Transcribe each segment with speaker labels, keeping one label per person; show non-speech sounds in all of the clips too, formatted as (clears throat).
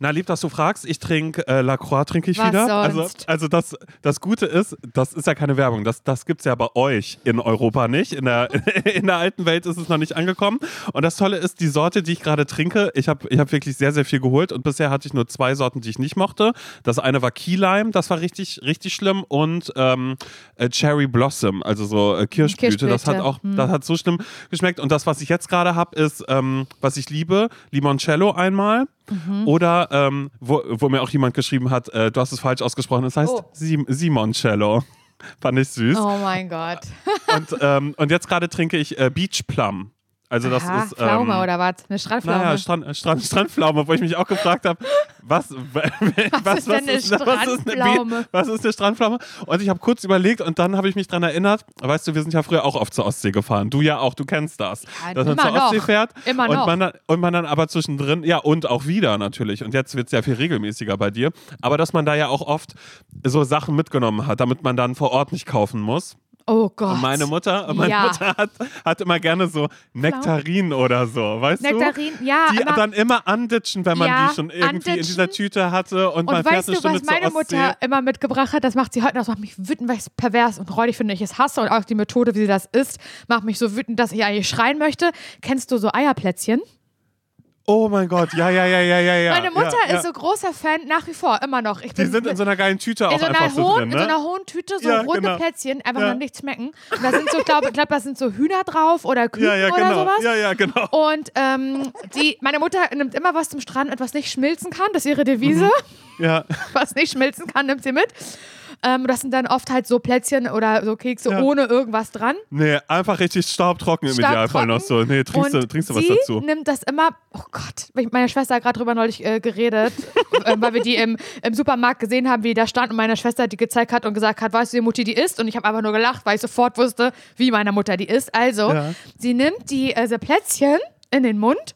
Speaker 1: Na, lieb, dass du fragst. Ich trinke äh, Lacroix, trinke ich
Speaker 2: Was
Speaker 1: wieder. Also,
Speaker 2: sonst?
Speaker 1: also das, das Gute ist, das ist ja keine Werbung. Das, das gibt es ja bei euch in Europa nicht. In der, (laughs) in der alten Welt ist es noch nicht angekommen. Und das Tolle ist, die Sorte, die ich gerade trinke, ich habe ich hab wirklich sehr, sehr viel geholt. Und bisher hatte ich nur zwei Sorten, die ich nicht mochte. Das eine war Key Lime, das war richtig, richtig schlimm. Und ähm, äh, Cherry Blossom, also so äh, Kirschblüte. Das hat
Speaker 2: Kirschblüte,
Speaker 1: auch,
Speaker 2: hm.
Speaker 1: das hat so schlimm geschmeckt. Und das, was ich jetzt gerade habe, ist, ähm, was ich liebe, Limoncello einmal.
Speaker 2: Mhm.
Speaker 1: Oder ähm, wo, wo mir auch jemand geschrieben hat, äh, du hast es falsch ausgesprochen, es heißt
Speaker 2: Oh.
Speaker 1: Sim Simoncello. (laughs) Fand ich süß.
Speaker 2: Oh mein Gott.
Speaker 1: Und, ähm, und jetzt gerade trinke ich äh, Beach Plum. Also das
Speaker 2: Aha,
Speaker 1: ist.
Speaker 2: Pflaume
Speaker 1: ähm,
Speaker 2: oder was? Eine Strandpflaume.
Speaker 1: naja, Strand, Strand, Strandpflaume, wo ich mich auch gefragt habe, was, (laughs) was,
Speaker 2: ist denn eine
Speaker 1: was ist
Speaker 2: Strandpflaume?
Speaker 1: Be- was ist eine Strandpflaume? Und ich habe kurz überlegt und dann habe ich mich dran erinnert, weißt du, wir sind ja früher auch oft zur Ostsee gefahren. Du ja auch, du kennst das.
Speaker 2: Ja,
Speaker 1: dass man zur Ostsee
Speaker 2: noch.
Speaker 1: fährt
Speaker 2: Immer
Speaker 1: und,
Speaker 2: noch.
Speaker 1: Man dann, und man dann aber zwischendrin, ja und auch wieder natürlich. Und jetzt wird es ja viel regelmäßiger bei dir. Aber dass man da ja auch oft so Sachen mitgenommen hat, damit man dann vor Ort nicht kaufen muss.
Speaker 2: Oh Gott.
Speaker 1: Und meine Mutter, meine
Speaker 2: Ja.
Speaker 1: Mutter hat, hat immer gerne so Nektarinen oder so, weißt
Speaker 2: Nektarin,
Speaker 1: du?
Speaker 2: ja.
Speaker 1: Die
Speaker 2: immer,
Speaker 1: dann immer anditschen, wenn man
Speaker 2: Ja,
Speaker 1: die schon irgendwie in dieser
Speaker 2: anditschen.
Speaker 1: Tüte hatte und, man
Speaker 2: und
Speaker 1: fährt
Speaker 2: weißt
Speaker 1: eine
Speaker 2: du, was meine. Mutter immer mitgebracht hat? Das macht sie heute noch. Das macht mich wütend, weil ich es pervers und räudig finde. Ich es hasse und auch die Methode, wie sie das isst, macht mich so wütend, dass ich eigentlich schreien möchte. Kennst du so Eierplätzchen?
Speaker 1: Oh mein Gott, ja, ja, ja, ja, ja, ja.
Speaker 2: Meine Mutter
Speaker 1: ja, ja.
Speaker 2: ist so großer Fan, nach wie vor, immer noch. Ich
Speaker 1: Die sind in so einer geilen Tüte auch
Speaker 2: in so einer,
Speaker 1: einfach so
Speaker 2: hohen,
Speaker 1: drin,
Speaker 2: in so
Speaker 1: ne?
Speaker 2: einer hohen Tüte, so
Speaker 1: Ja,
Speaker 2: runde
Speaker 1: genau.
Speaker 2: Plätzchen, einfach
Speaker 1: Ja.
Speaker 2: noch nicht schmecken. Und da sind so, glaube ich, glaub, da sind so Hühner drauf oder Küken
Speaker 1: ja,
Speaker 2: oder
Speaker 1: genau.
Speaker 2: sowas.
Speaker 1: Ja, ja, genau.
Speaker 2: Und ähm, die, meine Mutter nimmt immer was zum Strand, etwas nicht schmilzen kann. Das ist ihre Devise.
Speaker 1: Ja.
Speaker 2: Was nicht schmilzen kann, nimmt sie mit. Ähm, das sind dann oft halt so Plätzchen oder so Kekse
Speaker 1: Ja.
Speaker 2: ohne irgendwas dran.
Speaker 1: Nee, einfach richtig staubtrocken im Idealfall
Speaker 2: Staubtrocken.
Speaker 1: noch so. Nee, trinkst du,
Speaker 2: Und
Speaker 1: trinkst du was
Speaker 2: sie
Speaker 1: dazu?
Speaker 2: nimmt das immer, oh Gott, meine Schwester hat gerade drüber neulich äh, geredet, (laughs) äh, weil wir die im, im Supermarkt gesehen haben, wie die da stand und meine Schwester die gezeigt hat und gesagt hat, weißt du, wie Mutti die isst? Und ich habe einfach nur gelacht, weil ich sofort wusste, wie meine Mutter die isst. Also,
Speaker 1: Ja.
Speaker 2: sie nimmt die äh, diese Plätzchen in den Mund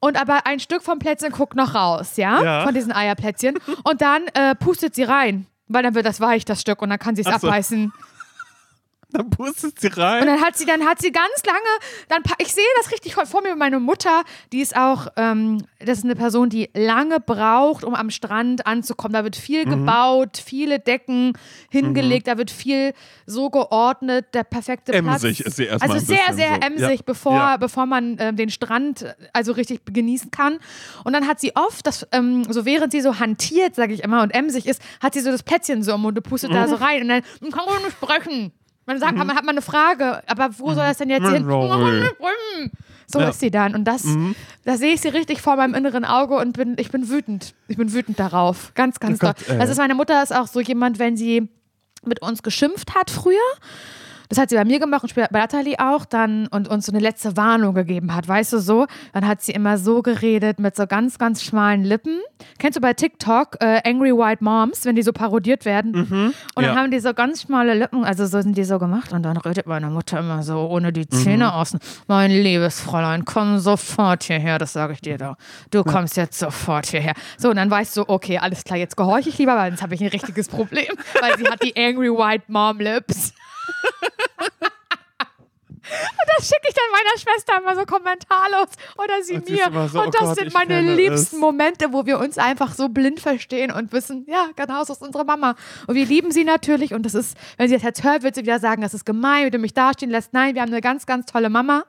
Speaker 2: und aber ein Stück vom Plätzchen guckt noch raus, ja?
Speaker 1: Ja.
Speaker 2: Von diesen Eierplätzchen. Und dann äh, pustet sie rein, weil dann wird das weich, das Stück, und dann kann sie es
Speaker 1: so.
Speaker 2: abbeißen. (laughs)
Speaker 1: Dann pustet sie rein.
Speaker 2: Und dann hat sie, dann hat sie ganz lange, dann, ich sehe das richtig vor mir, meine Mutter, die ist auch, ähm, das ist eine Person, die lange braucht, um am Strand anzukommen. Da wird viel
Speaker 1: Mhm.
Speaker 2: gebaut, viele Decken hingelegt, da wird viel so geordnet, der perfekte Platz.
Speaker 1: Emsig ist sie erstmal
Speaker 2: Also sehr, sehr
Speaker 1: so.
Speaker 2: emsig,
Speaker 1: Ja.
Speaker 2: bevor,
Speaker 1: Ja.
Speaker 2: bevor man ähm, den Strand äh, also richtig genießen kann. Und dann hat sie oft, das, ähm, so während sie so hantiert, sage ich immer, und emsig ist, hat sie so das Plätzchen so im Mund und pustet da so
Speaker 1: Mhm.
Speaker 2: rein und dann "Hm, kann man nicht sprechen. Man sagt, man hat mal eine Frage, aber wo soll das denn jetzt hin?
Speaker 1: Sorry.
Speaker 2: So
Speaker 1: Ja.
Speaker 2: ist sie dann. Und das, da sehe ich sie richtig vor meinem inneren Auge und bin, ich bin wütend. Ich bin wütend darauf. Ganz, ganz
Speaker 1: Oh Gott,
Speaker 2: doll. Das ist meine Mutter ist auch so jemand, wenn sie mit uns geschimpft hat früher. Das hat sie bei mir gemacht und später bei Natalie auch dann und uns so eine letzte Warnung gegeben hat, weißt du so? Dann hat sie immer so geredet mit so ganz, ganz schmalen Lippen. Kennst du bei TikTok äh, Angry White Moms, wenn die so parodiert werden? Und dann
Speaker 1: Mhm. ja.
Speaker 2: haben die so ganz schmale Lippen, also so sind die so gemacht und dann redet meine Mutter immer so ohne die Zähne
Speaker 1: Mhm.
Speaker 2: außen. Mein liebes Fräulein, komm sofort hierher, das sage ich dir doch. Du kommst jetzt sofort hierher. So, und dann weißt du, okay, alles klar, jetzt gehorche ich lieber, weil sonst habe ich ein richtiges Problem, (laughs) weil sie hat die Angry White Mom Lips. (laughs) Und das schicke ich dann meiner Schwester immer so kommentarlos oder sie
Speaker 1: Und
Speaker 2: mir.
Speaker 1: so,
Speaker 2: und
Speaker 1: oh
Speaker 2: das
Speaker 1: Gott,
Speaker 2: sind meine liebsten
Speaker 1: es.
Speaker 2: Momente, wo wir uns einfach so blind verstehen und wissen, ja, genau, so ist unsere Mama. Und wir lieben sie natürlich. Und das ist, wenn sie das jetzt hört, wird sie wieder sagen, das ist gemein, wie du mich dastehen lässt. Nein, wir haben eine ganz, ganz tolle Mama.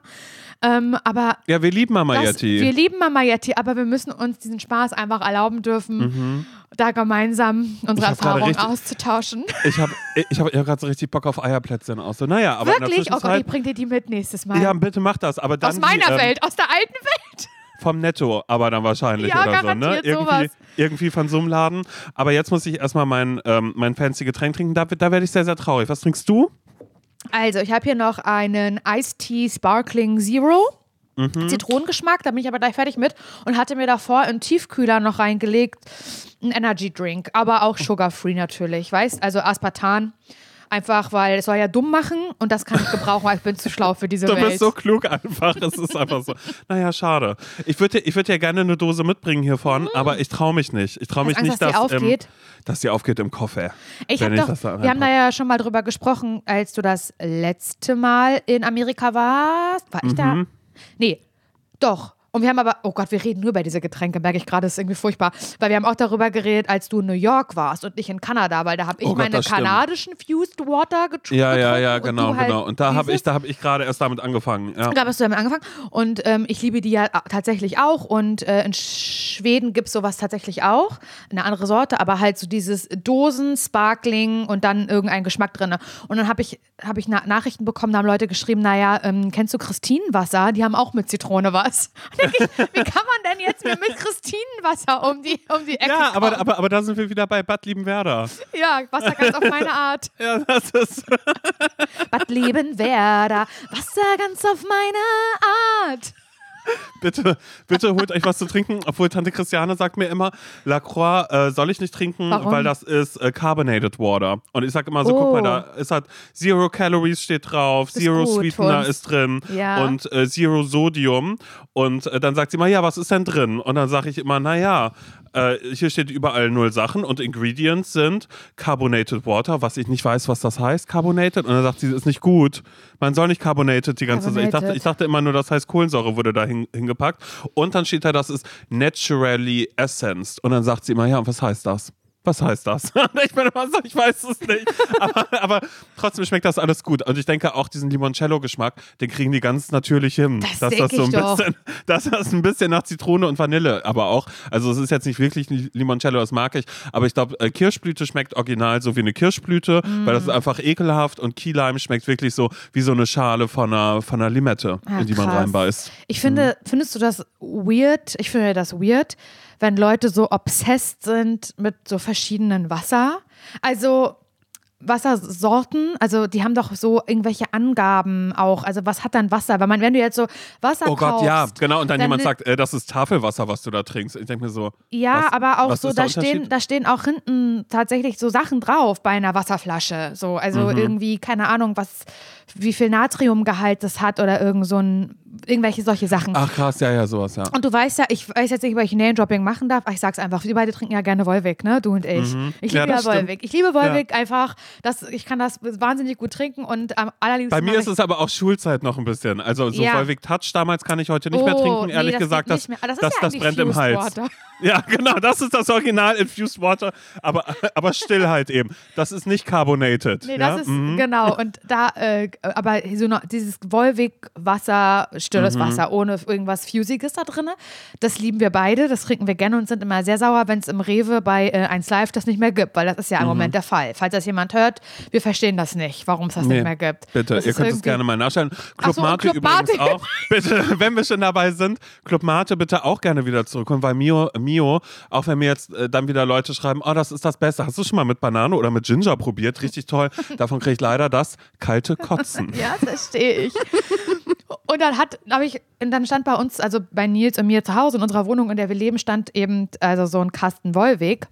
Speaker 2: Ähm, aber
Speaker 1: Ja, wir lieben Mama
Speaker 2: das,
Speaker 1: Yeti.
Speaker 2: wir lieben Mama Yeti, aber wir müssen uns diesen Spaß einfach erlauben dürfen, da gemeinsam unsere
Speaker 1: Mhm.
Speaker 2: Erfahrungen
Speaker 1: richtig-
Speaker 2: auszutauschen.
Speaker 1: Ich habe ich hab, ich hab gerade so richtig Bock auf Eierplätzchen aus. So, naja, aber
Speaker 2: Wirklich? Oh Gott, ich bring dir die mit nächstes Mal.
Speaker 1: ja, bitte mach das. Aber dann
Speaker 2: aus meiner
Speaker 1: die, ähm,
Speaker 2: Welt, aus der alten Welt.
Speaker 1: Vom Netto, aber dann wahrscheinlich
Speaker 2: Ja,
Speaker 1: oder so, ne? Irgendwie,
Speaker 2: sowas.
Speaker 1: irgendwie von so einem Laden. Aber jetzt muss ich erstmal mein, ähm, mein fancy Getränk trinken. Da, da werde ich sehr, sehr traurig. Was trinkst du?
Speaker 2: Also, ich habe hier noch einen Iced Tea Sparkling Zero.
Speaker 1: Mhm.
Speaker 2: Zitronengeschmack, da bin ich aber gleich fertig mit und hatte mir davor in Tiefkühler noch reingelegt einen Energy Drink, aber auch sugar-free natürlich, weißt? Also Aspartan, einfach weil es soll ja dumm machen und das kann ich gebrauchen, weil ich bin zu schlau für diese (laughs)
Speaker 1: Du
Speaker 2: Welt.
Speaker 1: bist so klug einfach. Es ist einfach so. Naja, schade. Ich würde ich würd ja gerne eine Dose mitbringen hiervon, aber ich traue mich nicht. Ich traue mich
Speaker 2: Angst,
Speaker 1: nicht,
Speaker 2: dass
Speaker 1: dass,
Speaker 2: die aufgeht?
Speaker 1: Ähm, dass die aufgeht im Koffer.
Speaker 2: Ich
Speaker 1: wenn
Speaker 2: habe doch,
Speaker 1: das da
Speaker 2: wir haben da ja schon mal drüber gesprochen, als du das letzte Mal in Amerika warst. War ich da?
Speaker 1: Mhm.
Speaker 2: Nee, doch. Und wir haben aber, oh Gott, wir reden nur über diese Getränke, merke ich gerade, das ist irgendwie furchtbar. Weil wir haben auch darüber geredet, als du in New York warst und nicht in Kanada, weil da habe ich
Speaker 1: Oh Gott,
Speaker 2: meine kanadischen Fused Water getrunken.
Speaker 1: Ja, ja, ja,
Speaker 2: und
Speaker 1: genau,
Speaker 2: du halt
Speaker 1: genau. Und da habe ich, da habe ich gerade erst damit angefangen. Ja.
Speaker 2: Da hast du damit angefangen. Und ähm, ich liebe die ja tatsächlich auch. Und äh, in Schweden gibt es sowas tatsächlich auch. Eine andere Sorte, aber halt so dieses Dosen, Sparkling und dann irgendein Geschmack drin. Und dann habe ich, hab ich Na Nachrichten bekommen, da haben Leute geschrieben, naja, ähm, kennst du Christinenwasser? Die haben auch mit Zitrone was. (laughs) Ich, wie kann man denn jetzt mit Christinenwasser um die, um die Ecke
Speaker 1: Ja,
Speaker 2: kommen?
Speaker 1: aber, aber, aber da sind wir wieder bei Bad Liebenwerder.
Speaker 2: ja, Wasser ganz auf meine Art. (laughs)
Speaker 1: Ja, das ist.
Speaker 2: Bad Liebenwerder, Wasser ganz auf meine Art. (laughs)
Speaker 1: Bitte, bitte holt euch was zu trinken. Obwohl Tante Christiane sagt mir immer, La Croix äh, soll ich nicht trinken,
Speaker 2: Warum?
Speaker 1: weil das ist äh, Carbonated Water. Und ich sage immer so, guck mal,
Speaker 2: Oh.
Speaker 1: da ist halt Zero Calories steht drauf,
Speaker 2: ist
Speaker 1: Zero Sweetener ist drin
Speaker 2: Ja.
Speaker 1: und äh, Zero Sodium. Und äh, dann sagt sie immer, ja, was ist denn drin? Und dann sage ich immer, naja, äh, hier steht überall null Sachen und Ingredients sind Carbonated Water, was ich nicht weiß, was das heißt, Carbonated. Und dann sagt sie, ist nicht gut. Man soll nicht Carbonated die ganze Zeit. Ich dachte, ich dachte immer nur, das heißt Kohlensäure wurde da hin, hingepackt. Und dann steht da, das ist naturally essenced. Und dann sagt sie immer, ja, und was heißt das? Was heißt das? (laughs) Ich immer so, ich weiß es nicht. aber, aber trotzdem schmeckt das alles gut. Und ich denke auch diesen Limoncello-Geschmack, den kriegen die ganz natürlich hin.
Speaker 2: Das
Speaker 1: dass das so ein bisschen, (laughs) dass das ein bisschen nach Zitrone und Vanille, aber auch, also es ist jetzt nicht wirklich ein Limoncello, das mag ich, aber ich glaube, äh, Kirschblüte schmeckt original so wie eine Kirschblüte, weil
Speaker 2: Mm.
Speaker 1: das ist einfach ekelhaft und Key Lime schmeckt wirklich so wie so eine Schale von einer, von einer Limette,
Speaker 2: Ah,
Speaker 1: in die man
Speaker 2: krass.
Speaker 1: reinbeißt.
Speaker 2: Ich finde, findest du das weird? Ich finde das weird, wenn Leute so obsessed sind mit so verschiedenen Wasser. Also Wassersorten, also die haben doch so irgendwelche Angaben auch. Also was hat dann Wasser? Weil man, wenn du jetzt so Wasser
Speaker 1: Oh Gott,
Speaker 2: kaufst,
Speaker 1: ja, genau. Und dann,
Speaker 2: dann
Speaker 1: jemand sagt, äh, das ist Tafelwasser, was du da trinkst. Ich denke mir so,
Speaker 2: Ja,
Speaker 1: was,
Speaker 2: aber auch so, da stehen, da stehen auch hinten tatsächlich so Sachen drauf bei einer Wasserflasche. So, also
Speaker 1: Mhm.
Speaker 2: irgendwie, keine Ahnung, was, wie viel Natriumgehalt das hat oder irgend so ein, irgendwelche solche Sachen.
Speaker 1: Ach krass, ja, ja, sowas, ja.
Speaker 2: Und du weißt ja, ich weiß jetzt nicht, ob ich Name-Dropping machen darf, aber ich sag's einfach, wir beide trinken ja gerne Wolwig, ne? Du und ich. Ich
Speaker 1: Mhm. Ja,
Speaker 2: liebe ja,
Speaker 1: stimmt.
Speaker 2: Wolwig. Ich liebe Wolwig einfach. Das, ich kann das wahnsinnig gut trinken und am allerliebsten.
Speaker 1: Bei mir ist
Speaker 2: ich-
Speaker 1: es aber auch Schulzeit noch ein bisschen. Also so
Speaker 2: Ja.
Speaker 1: Volvic Touch damals kann ich heute nicht mehr
Speaker 2: Oh,
Speaker 1: trinken.
Speaker 2: nee,
Speaker 1: Ehrlich
Speaker 2: das
Speaker 1: gesagt, das,
Speaker 2: mehr. Ah, das ist
Speaker 1: das,
Speaker 2: ja
Speaker 1: das brennt im Hals.
Speaker 2: Water. (laughs)
Speaker 1: Ja, genau, das ist das Original Infused Water, aber, aber still halt eben. Das ist nicht carbonated.
Speaker 2: Nee,
Speaker 1: ja?
Speaker 2: das ist
Speaker 1: Mhm.
Speaker 2: genau. Und da, äh, aber so noch, dieses Wolwig-Wasser, stilles
Speaker 1: Mhm.
Speaker 2: Wasser, ohne irgendwas Fusiges da drin, das lieben wir beide, das trinken wir gerne und sind immer sehr sauer, wenn es im Rewe bei äh, 1 Live das nicht mehr gibt, weil das ist ja
Speaker 1: Mhm.
Speaker 2: im Moment der Fall. Falls das jemand hört, wir verstehen das nicht, warum es das
Speaker 1: Nee,
Speaker 2: nicht mehr gibt.
Speaker 1: Bitte,
Speaker 2: das
Speaker 1: ihr könnt es gerne mal nachstellen.
Speaker 2: Ach
Speaker 1: Club
Speaker 2: so,
Speaker 1: Mate
Speaker 2: Club
Speaker 1: übrigens
Speaker 2: Mate.
Speaker 1: auch. (laughs) Bitte, wenn wir schon dabei sind, Club Mate bitte auch gerne wieder zurückholen, weil Mio, Mio auch wenn mir jetzt äh, dann wieder Leute schreiben, oh, das ist das Beste. Hast du schon mal mit Banane oder mit Ginger probiert? Richtig toll. Davon kriege ich leider das kalte Kotzen.
Speaker 2: Ja, verstehe ich. Und dann hat, habe ich, dann stand bei uns, also bei Nils und mir zu Hause in unserer Wohnung, in der wir leben, stand eben also so ein Kasten Wollweg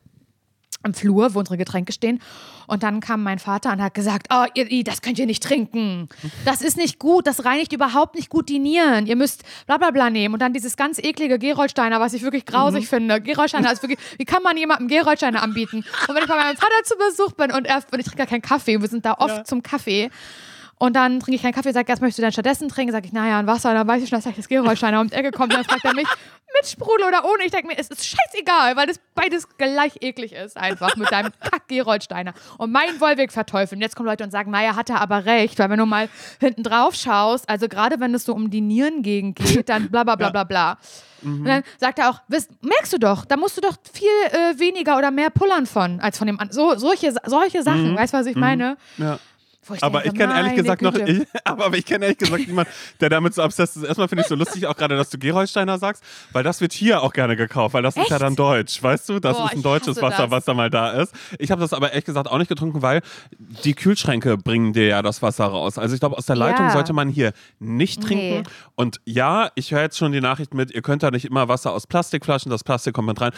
Speaker 2: im Flur, wo unsere Getränke stehen. Und dann kam mein Vater und hat gesagt, oh, ihr, das könnt ihr nicht trinken. Das ist nicht gut, das reinigt überhaupt nicht gut die Nieren. Ihr müsst bla bla bla nehmen. Und dann dieses ganz eklige Gerolsteiner, was ich wirklich grausig finde. Gerolsteiner ist wirklich, wie kann man jemandem Gerolsteiner anbieten? Und wenn ich bei meinem Vater zu Besuch bin und, er, und ich trinke ja keinen Kaffee, wir sind da oft
Speaker 1: Ja.
Speaker 2: zum Kaffee. Und dann trinke ich keinen Kaffee, sage, was möchtest du denn stattdessen trinken? Sage ich, naja, ein Wasser. Und dann weiß ich schon, dass gleich das Gerolsteiner um die Ecke kommt. Dann fragt er mich, mit Sprudel oder ohne? Ich denke mir, es ist scheißegal, weil das beides gleich eklig ist, einfach mit deinem (laughs) Kack-Gerolsteiner. Und mein Wollweg verteufeln. Und jetzt kommen Leute und sagen, naja, hat er aber recht, weil wenn du mal hinten drauf schaust, also gerade wenn es so um die Nierengegend geht, dann bla bla bla (laughs) bla bla. Und dann sagt er auch, merkst du doch, da musst du doch viel äh, weniger oder mehr pullern von, als von dem anderen. So, solche, solche Sachen, weißt du, was ich meine?
Speaker 1: Ja.
Speaker 2: Ich
Speaker 1: Aber
Speaker 2: denke,
Speaker 1: ich kenne (laughs) ehrlich gesagt noch, ich, aber, aber ich kenne ehrlich gesagt niemanden, der damit so obsessed ist. Erstmal finde ich so lustig auch gerade, dass du Gerolsteiner sagst, weil das wird hier auch gerne gekauft, weil das ist ja
Speaker 2: Echt?
Speaker 1: dann deutsch, weißt du? Das
Speaker 2: Boah,
Speaker 1: ist ein deutsches Wasser,
Speaker 2: das.
Speaker 1: was da mal da ist. Ich habe das aber ehrlich gesagt auch nicht getrunken, weil die Kühlschränke bringen dir ja das Wasser raus. Also ich glaube, aus der Leitung
Speaker 2: Ja.
Speaker 1: sollte man hier nicht trinken.
Speaker 2: Nee.
Speaker 1: Und ja, ich höre jetzt schon die Nachricht mit, ihr könnt da nicht immer Wasser aus Plastikflaschen, das Plastik kommt mit rein.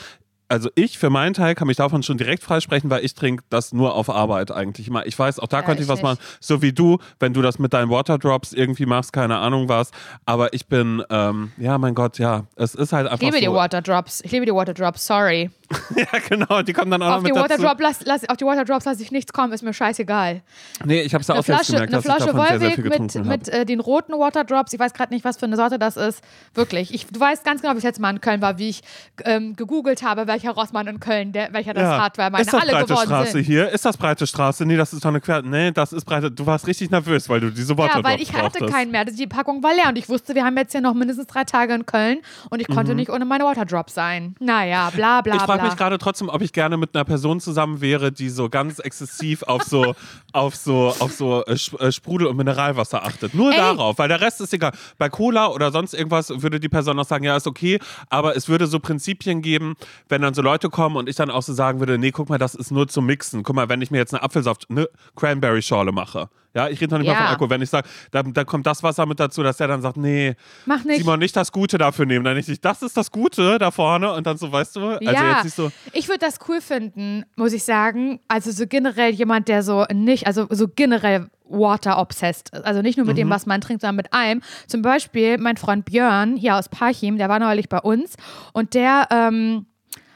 Speaker 1: Also ich für meinen Teil kann mich davon schon direkt freisprechen, weil ich trinke das nur auf Arbeit eigentlich immer. Ich weiß, auch da
Speaker 2: Ja,
Speaker 1: könnte ich was
Speaker 2: nicht.
Speaker 1: machen, so wie du, wenn du das mit deinen Waterdrops irgendwie machst, keine Ahnung was. Aber ich bin, ähm, ja, mein Gott, ja, es ist halt einfach
Speaker 2: Ich liebe
Speaker 1: so.
Speaker 2: die Waterdrops. Ich liebe die Waterdrops, sorry. (laughs)
Speaker 1: ja, genau, die kommen dann auch noch
Speaker 2: Auf die,
Speaker 1: mit dazu.
Speaker 2: Waterdrop lass, lass, auf die Waterdrops lasse ich nichts kommen, ist mir scheißegal.
Speaker 1: Nee, ich habe es ja
Speaker 2: Eine
Speaker 1: auch selbst
Speaker 2: Flasche,
Speaker 1: gemerkt,
Speaker 2: eine
Speaker 1: dass ich
Speaker 2: Flasche
Speaker 1: davon sehr, sehr
Speaker 2: Wolwig
Speaker 1: viel
Speaker 2: mit, mit äh, den roten Waterdrops. Ich weiß gerade nicht, was für eine Sorte das ist. Wirklich. Ich, du weißt ganz genau, wie ich letztes Mal in Köln war, wie ich ähm, gegoogelt habe, welcher Rossmann in Köln, der, welcher das hat, weil meine
Speaker 1: ist das
Speaker 2: alle
Speaker 1: breite
Speaker 2: geworden
Speaker 1: Straße
Speaker 2: sind.
Speaker 1: hier? Ist das breite Straße? Nee, das ist doch eine Quer... Nee, das ist breite... Du warst richtig nervös, weil du diese Worte
Speaker 2: Ja, weil ich hatte keinen mehr. Die Packung war leer und ich wusste, wir haben jetzt hier noch mindestens drei Tage in Köln und ich konnte nicht ohne meine Waterdrops sein. Naja, bla bla
Speaker 1: Mhm. Ich frage mich gerade trotzdem, ob ich gerne mit einer Person zusammen wäre, die so ganz exzessiv auf so, (laughs) auf so, auf so äh, äh, Sprudel- und Mineralwasser achtet. Nur
Speaker 2: Ey.
Speaker 1: darauf, weil der Rest ist egal. Bei Cola oder sonst irgendwas würde die Person noch sagen, ja, ist okay, aber es würde so Prinzipien geben, wenn dann so Leute kommen und ich dann auch so sagen würde, nee, guck mal, das ist nur zum Mixen. Guck mal, wenn ich mir jetzt eine Apfelsaft, eine Cranberry-Schorle mache. Ja, ich rede noch nicht mal
Speaker 2: Ja.
Speaker 1: von Alkohol. Wenn ich sage, dann, dann kommt das Wasser mit dazu, dass der dann sagt, nee,
Speaker 2: Mach nicht.
Speaker 1: Simon, nicht das Gute dafür nehmen. Dann nicht, das ist das Gute da vorne und dann so, weißt du, also
Speaker 2: ja,
Speaker 1: jetzt nicht so.
Speaker 2: ich würde das cool finden, muss ich sagen. Also so generell jemand, der so nicht, also so generell Water obsessed. Also nicht nur mit
Speaker 1: Mhm.
Speaker 2: dem, was man trinkt, sondern mit allem. Zum Beispiel mein Freund Björn hier aus Parchim, der war neulich bei uns und der ähm,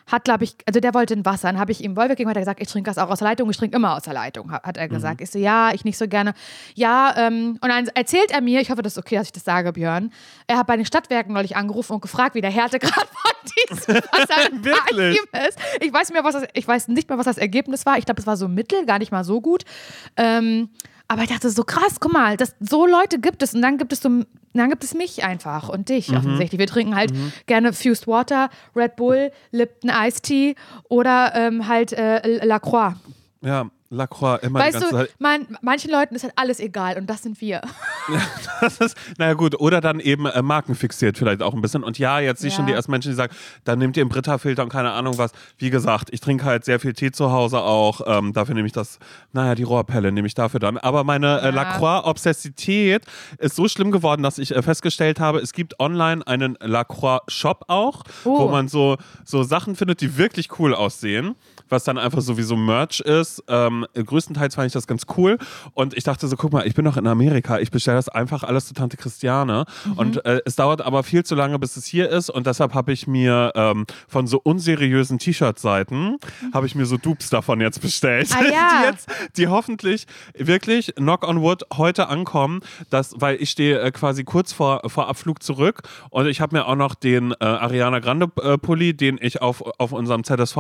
Speaker 2: hat, glaube ich, also der wollte ein Wasser. Dann habe ich ihm Wolf gegeben, hat er gesagt, ich trinke das auch aus der Leitung, ich trinke immer aus der Leitung, hat, er gesagt. Ich so, ja, ich nicht so gerne. Ja, ähm, und dann erzählt er mir, ich hoffe, das ist okay, dass ich das sage, Björn, er hat bei den Stadtwerken neulich angerufen und gefragt, wie der Härtegrad von (laughs) diesem Wasser (laughs)
Speaker 1: Wirklich?
Speaker 2: Ist. Ich weiß, mehr, was das, ich weiß nicht mehr, was das Ergebnis war. Ich glaube, es war so mittel, gar nicht mal so gut. Ähm, aber ich dachte so krass, guck mal, das, so Leute gibt es und dann gibt es so, dann gibt es mich einfach und dich
Speaker 1: Mhm.
Speaker 2: offensichtlich. Wir trinken halt gerne Fused Water, Red Bull, Lipton Ice Tea oder ähm, halt äh, La Croix.
Speaker 1: Ja, Lacroix immer die
Speaker 2: Weißt
Speaker 1: ganze
Speaker 2: du,
Speaker 1: Zeit.
Speaker 2: man, manchen Leuten ist halt alles egal und das sind wir. (laughs)
Speaker 1: Das ist, naja gut, oder dann eben äh, markenfixiert vielleicht auch ein bisschen. Und ja, jetzt sehe ich
Speaker 2: Ja.
Speaker 1: schon die ersten Menschen, die sagen, dann nehmt ihr einen Brita-Filter und keine Ahnung was. Wie gesagt, ich trinke halt sehr viel Tee zu Hause auch. Ähm, dafür nehme ich das, naja, die Rohrpelle nehme ich dafür dann. Aber meine äh,
Speaker 2: Ja.
Speaker 1: Lacroix-Obsessität ist so schlimm geworden, dass ich äh, festgestellt habe, es gibt online einen Lacroix-Shop auch, wo
Speaker 2: Oh.
Speaker 1: man so, so Sachen findet, die wirklich cool aussehen. Was dann einfach sowieso Merch ist. Ähm, größtenteils fand ich das ganz cool. Und ich dachte so, guck mal, ich bin noch in Amerika. Ich bestelle das einfach alles zu Tante Christiane. Und äh, es dauert aber viel zu lange, bis es hier ist. Und deshalb habe ich mir ähm, von so unseriösen T-Shirt-Seiten, habe ich mir so Dupes davon jetzt bestellt.
Speaker 2: Ah, ja. (laughs)
Speaker 1: Die jetzt, die hoffentlich wirklich, knock on wood, heute ankommen. Das, weil ich stehe äh, quasi kurz vor, vor Abflug zurück. Und ich habe mir auch noch den äh, Ariana Grande äh, Pulli, den ich auf, auf unserem ZSV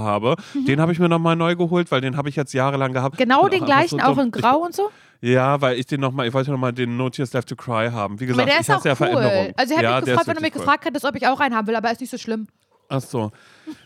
Speaker 1: habe, den habe ich mir nochmal neu geholt, weil den habe ich jetzt jahrelang gehabt.
Speaker 2: Mhm. Genau
Speaker 1: Bin
Speaker 2: den
Speaker 1: einfach
Speaker 2: gleichen,
Speaker 1: so
Speaker 2: auch in Grau und so?
Speaker 1: Ja, weil ich den nochmal, ich wollte nochmal den No Tears Left to Cry haben. Wie gesagt,
Speaker 2: Aber der ist auch
Speaker 1: ja
Speaker 2: cool.
Speaker 1: Veränderung.
Speaker 2: Also ich hätte
Speaker 1: ja,
Speaker 2: mich gefreut, wenn du mich
Speaker 1: wirklich
Speaker 2: gefragt hättest, ob ich auch einen haben will, aber ist nicht so schlimm.
Speaker 1: Cool. Ach so.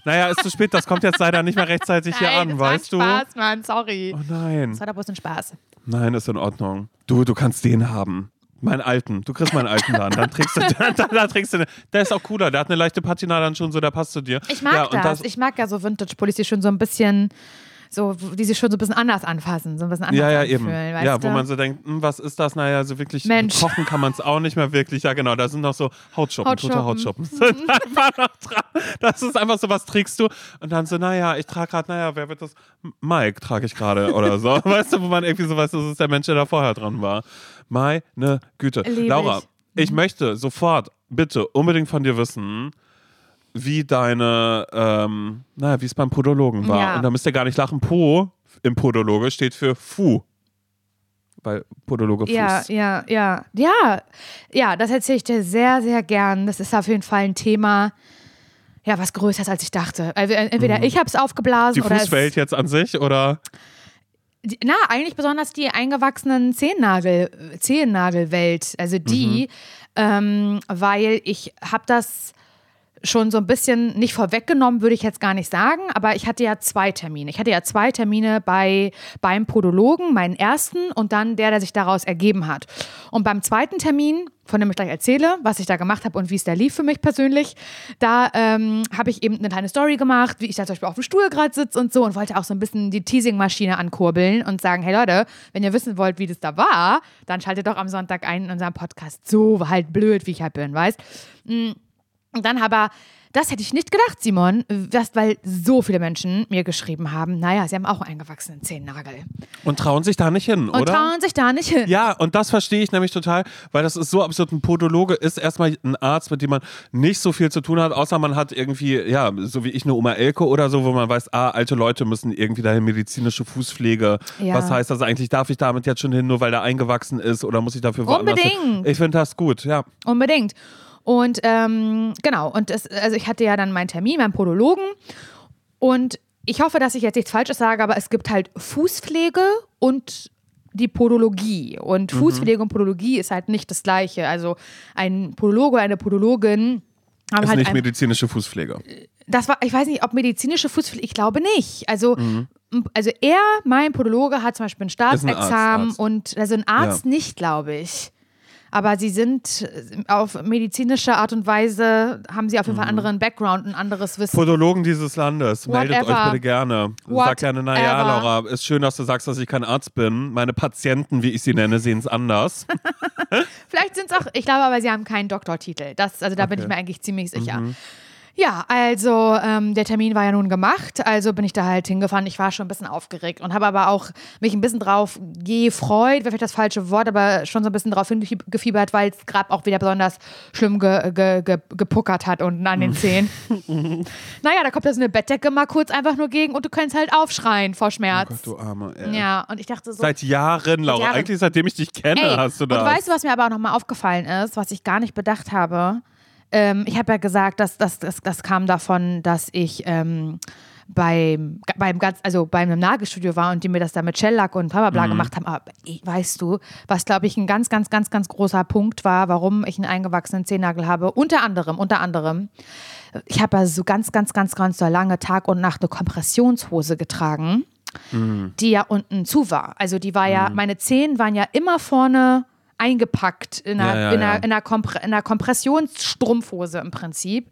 Speaker 1: Naja, ist zu spät, das kommt jetzt leider nicht mehr rechtzeitig hier an, weißt du?
Speaker 2: war ein Spaß, Mann, sorry.
Speaker 1: Oh nein.
Speaker 2: Das war doch bloß ein Spaß.
Speaker 1: Nein, ist in Ordnung. Du, du kannst den haben. Meinen alten. Du kriegst meinen alten dann. Dann trägst du, (laughs) dann, dann, dann trägst du den. Der ist auch cooler. Der hat eine leichte Patina dann schon so, der passt zu dir.
Speaker 2: Ich mag
Speaker 1: ja, und
Speaker 2: das. Ich mag ja so Vintage-Pullis, die schon so ein bisschen, so, die sich schon so ein bisschen anders anfassen, so ein bisschen anders
Speaker 1: ja, ja,
Speaker 2: anfühlen.
Speaker 1: eben. Ja,
Speaker 2: du?
Speaker 1: wo man so denkt, hm, was ist das? Naja, so wirklich
Speaker 2: Mensch.
Speaker 1: kochen kann man es auch nicht mehr wirklich. Ja, genau, da sind noch so Hautschuppen, tote
Speaker 2: Hautschuppen.
Speaker 1: Hautschuppen. (laughs) Sind einfach noch dran. Das ist einfach so, was trägst du? Und dann so, naja, ich trage gerade, naja, wer wird das? Mike trage ich gerade oder so. (laughs) Weißt du, wo man irgendwie so weiß, das ist der Mensch, der da vorher dran war. Meine Güte.
Speaker 2: Lieb
Speaker 1: Laura,
Speaker 2: ich.
Speaker 1: ich möchte sofort, bitte, unbedingt von dir wissen, wie deine, ähm, naja, wie es beim Podologen war.
Speaker 2: Ja.
Speaker 1: Und da müsst ihr gar nicht lachen. Po im Podologe steht für Fu. Weil Podologe Fuß.
Speaker 2: Ja, ja, ja. Ja, ja, das erzähle ich dir sehr, sehr gern. Das ist auf jeden Fall ein Thema, ja, was größer ist, als ich dachte. Also entweder ich habe es aufgeblasen
Speaker 1: Die
Speaker 2: oder
Speaker 1: Fußwelt jetzt an sich oder?
Speaker 2: Na, eigentlich besonders die eingewachsenen Zehennagel, Zehennagelwelt, also die, ähm, weil ich habe das schon so ein bisschen nicht vorweggenommen, würde ich jetzt gar nicht sagen, aber ich hatte ja zwei Termine. Ich hatte ja zwei Termine bei, beim Podologen, meinen ersten und dann der, der sich daraus ergeben hat. Und beim zweiten Termin, von dem ich gleich erzähle, was ich da gemacht habe und wie es da lief für mich persönlich, da ähm, habe ich eben eine kleine Story gemacht, wie ich da zum Beispiel auf dem Stuhl gerade sitze und so und wollte auch so ein bisschen die Teasing-Maschine ankurbeln und sagen, hey Leute, wenn ihr wissen wollt, wie das da war, dann schaltet doch am Sonntag ein in unserem Podcast. So halt blöd, wie ich halt bin, weißt? Und dann aber das hätte ich nicht gedacht, Simon, das, weil so viele Menschen mir geschrieben haben, naja, sie haben auch einen eingewachsenen Zehennagel.
Speaker 1: Und trauen sich da nicht hin,
Speaker 2: Und
Speaker 1: oder?
Speaker 2: trauen sich da nicht hin.
Speaker 1: Ja, und das verstehe ich nämlich total, weil das ist so absurd. Ein Podologe ist erstmal ein Arzt, mit dem man nicht so viel zu tun hat, außer man hat irgendwie, ja, so wie ich eine Oma Elke oder so, wo man weiß, ah, alte Leute müssen irgendwie dahin medizinische Fußpflege.
Speaker 2: Ja.
Speaker 1: Was heißt das eigentlich? Darf ich damit jetzt schon hin, nur weil der eingewachsen ist oder muss ich dafür woanders hin?
Speaker 2: Unbedingt.
Speaker 1: Ich finde das gut, ja.
Speaker 2: Unbedingt. Und ähm, genau, und das, also ich hatte ja dann meinen Termin beim Podologen und ich hoffe, dass ich jetzt nichts Falsches sage, aber es gibt halt Fußpflege und die Podologie. Und
Speaker 1: Mhm.
Speaker 2: Fußpflege und Podologie ist halt nicht das Gleiche. Also ein Podologe oder eine Podologin haben
Speaker 1: Ist
Speaker 2: halt
Speaker 1: nicht
Speaker 2: ein,
Speaker 1: medizinische Fußpflege.
Speaker 2: das war, ich weiß nicht, ob medizinische Fußpflege, ich glaube nicht. Also,
Speaker 1: Mhm.
Speaker 2: also er, mein Podologe, hat zum Beispiel ein
Speaker 1: Ist ein Arzt,
Speaker 2: Staatsexamen
Speaker 1: Arzt.
Speaker 2: und also ein Arzt
Speaker 1: Ja.
Speaker 2: nicht, glaube ich. Aber sie sind äh, auf medizinische Art und Weise, haben sie auf jeden Fall einen anderen Background, ein anderes Wissen.
Speaker 1: Podologen dieses Landes, meldet
Speaker 2: Whatever.
Speaker 1: euch bitte gerne. Sagt gerne, naja. Laura, ist schön, dass du sagst, dass ich kein Arzt bin. Meine Patienten, wie ich sie nenne, sehen es anders. (laughs)
Speaker 2: Vielleicht sind es auch, ich glaube aber, sie haben keinen Doktortitel. Das, also da bin ich
Speaker 1: Okay.
Speaker 2: mir eigentlich ziemlich sicher. Ja, also ähm, der Termin war ja nun gemacht, also bin ich da halt hingefahren. Ich war schon ein bisschen aufgeregt und habe aber auch mich ein bisschen drauf gefreut, wäre vielleicht das falsche Wort, aber schon so ein bisschen drauf hingefiebert, weil es gerade auch wieder besonders schlimm ge ge ge gepuckert hat unten an den Zehen. (laughs) naja, da kommt da so eine Bettdecke mal kurz einfach nur gegen und du kannst halt aufschreien vor
Speaker 1: Oh
Speaker 2: Schmerz.
Speaker 1: Gott, du Arme. Ey.
Speaker 2: ja, und ich dachte so.
Speaker 1: Seit Jahren, Laura.
Speaker 2: Jahren.
Speaker 1: Eigentlich seitdem ich dich kenne,
Speaker 2: Ey,
Speaker 1: hast du das.
Speaker 2: Und weißt du, was mir aber auch nochmal aufgefallen ist, was ich gar nicht bedacht habe? Ähm, ich habe ja gesagt, dass das, das, das kam davon, dass ich ähm, beim, beim ganz, also bei einem Nagelstudio war und die mir das da mit Shellack und bla bla
Speaker 1: Mhm.
Speaker 2: gemacht haben. Aber ich, weißt du, was glaube ich ein ganz, ganz, ganz, ganz großer Punkt war, warum ich einen eingewachsenen Zehennagel habe? Unter anderem, unter anderem, ich habe ja so ganz, ganz, ganz, ganz so lange Tag und Nacht eine Kompressionshose getragen die ja unten zu war. Also die war ja, meine Zehen waren ja immer vorne eingepackt in einer,
Speaker 1: Ja, ja,
Speaker 2: in einer, in einer, Kompre in einer Kompressionsstrumpfhose im Prinzip.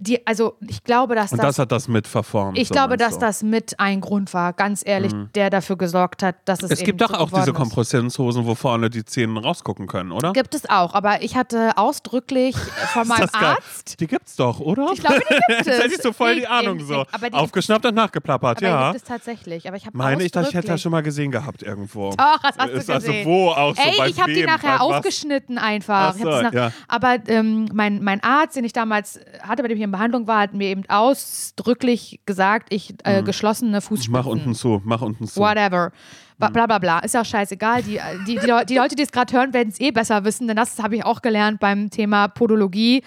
Speaker 2: Die, also ich glaube, dass
Speaker 1: Und
Speaker 2: das,
Speaker 1: das hat das mit verformt.
Speaker 2: ich
Speaker 1: so
Speaker 2: glaube, dass
Speaker 1: du.
Speaker 2: das mit ein Grund war, ganz ehrlich, der dafür gesorgt hat, dass es
Speaker 1: Es gibt doch
Speaker 2: so
Speaker 1: auch diese. Kompressionshosen, wo vorne die Zähne rausgucken können, oder?
Speaker 2: Gibt es auch, aber ich hatte ausdrücklich (laughs) von meinem? Arzt.
Speaker 1: Die gibt's doch, oder?
Speaker 2: Ich glaube, die (laughs) gibt es.
Speaker 1: Jetzt hätte ich so voll die Ahnung so.
Speaker 2: aber die
Speaker 1: Aufgeschnappt und nachgeplappert,
Speaker 2: Aber
Speaker 1: ja.
Speaker 2: die gibt es tatsächlich. Aber ich habe
Speaker 1: Meine ich, dass ich hätte das schon mal gesehen gehabt irgendwo.
Speaker 2: Doch, das hast du
Speaker 1: ist
Speaker 2: gesehen.
Speaker 1: Also wo auch so
Speaker 2: Ey, ich habe die nachher aufgeschnitten einfach.
Speaker 1: Ach so,
Speaker 2: nach,
Speaker 1: ja.
Speaker 2: Aber ähm, mein, mein Arzt, den ich damals hatte, bei dem ich in Behandlung war, hat mir eben ausdrücklich gesagt, ich äh, geschlossene Fußspitzen.
Speaker 1: Mhm. Mach unten zu, mach unten zu.
Speaker 2: Whatever.
Speaker 1: Mhm.
Speaker 2: Ba- Bla bla bla. Ist ja auch scheißegal. Die, die, die, die Leute, die es gerade hören, werden es eh besser wissen, denn das habe ich auch gelernt beim Thema Podologie.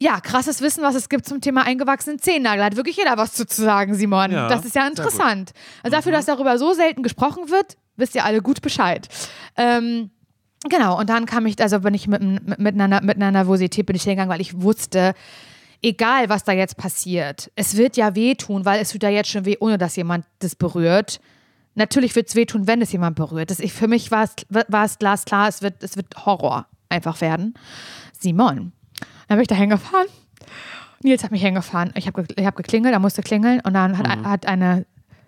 Speaker 2: Ja, krasses Wissen, was es gibt zum Thema eingewachsenen Zehennagel. Hat wirklich jeder was zu sagen, Simon.
Speaker 1: Ja,
Speaker 2: das ist ja.
Speaker 1: Mhm.
Speaker 2: interessant. Also dafür, dass darüber so selten gesprochen wird, wisst ihr alle gut Bescheid. Ähm, Genau, und dann kam ich, also bin ich mit, mit, mit, einer, mit einer Nervosität bin ich hingegangen, weil ich wusste, egal was da jetzt passiert, es wird ja wehtun, weil es tut ja jetzt schon weh, ohne dass jemand das berührt. Natürlich wird es wehtun, wenn es jemand berührt. Das, ich, für mich war es, war es glasklar, es wird, es wird Horror einfach werden. Simon. Dann bin ich da hingefahren. Nils hat mich hingefahren. Ich habe ich hab geklingelt, er musste klingeln und dann hat, hat eine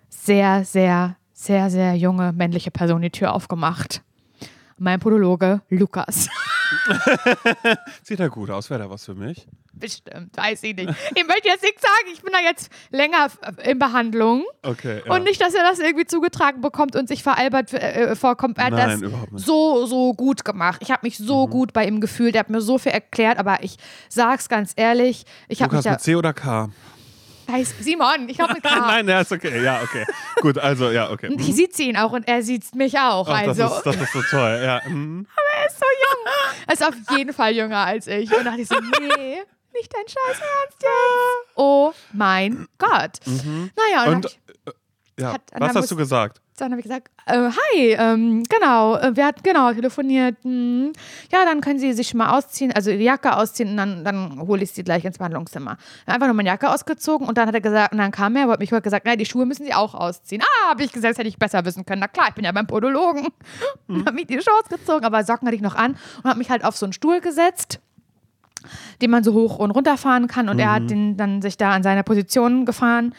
Speaker 2: sehr, sehr, sehr, sehr junge männliche Person die Tür aufgemacht. Mein Podologe Lukas. (laughs) (laughs)
Speaker 1: Sieht ja gut aus, wäre da was für mich?
Speaker 2: Bestimmt, weiß ich nicht. Ich möchte jetzt nichts sagen, ich bin da jetzt länger in Behandlung.
Speaker 1: Okay, ja.
Speaker 2: Und nicht, dass er das irgendwie zugetragen bekommt und sich veralbert äh, vorkommt. Er hat
Speaker 1: Nein,
Speaker 2: das
Speaker 1: überhaupt nicht.
Speaker 2: so, so gut gemacht. Ich habe mich so
Speaker 1: Mhm.
Speaker 2: gut bei ihm gefühlt. Er hat mir so viel erklärt, aber ich sag's ganz ehrlich, ich habe mich
Speaker 1: Lukas
Speaker 2: da.
Speaker 1: mit C oder K?
Speaker 2: Heißt Simon, ich glaube mit K.
Speaker 1: Nein, ja, ist okay. Ja, okay. Gut, also, ja, okay.
Speaker 2: Ich sieht sie ihn auch und er sieht mich auch.
Speaker 1: Ach,
Speaker 2: also.
Speaker 1: das, ist, das ist so toll. Ja. mhm.
Speaker 2: Er ist so jung. Er ist auf jeden Fall jünger als ich. Und dann dachte ich so, nee, nicht dein Scheiß Ernst jetzt. Oh mein Gott. Naja, und,
Speaker 1: Und,
Speaker 2: dann
Speaker 1: ja, was hast du gesagt?
Speaker 2: dann habe ich gesagt, äh, hi, ähm, genau, äh, wir hatten genau telefoniert. Hm. Ja, dann können Sie sich mal ausziehen, also die Jacke ausziehen und dann, dann hole ich Sie gleich ins Behandlungszimmer. Einfach nur meine Jacke ausgezogen und dann hat er gesagt, und dann kam er, hat mich heute gesagt, na, die Schuhe müssen Sie auch ausziehen. Ah, habe ich gesagt, das hätte ich besser wissen können. Na klar, ich bin ja beim Podologen. Und habe mich die Schuhe ausgezogen, aber Socken hatte ich noch an und habe mich halt auf so einen Stuhl gesetzt den man so hoch und runter fahren kann. Und er hat den dann sich da an seine Position gefahren.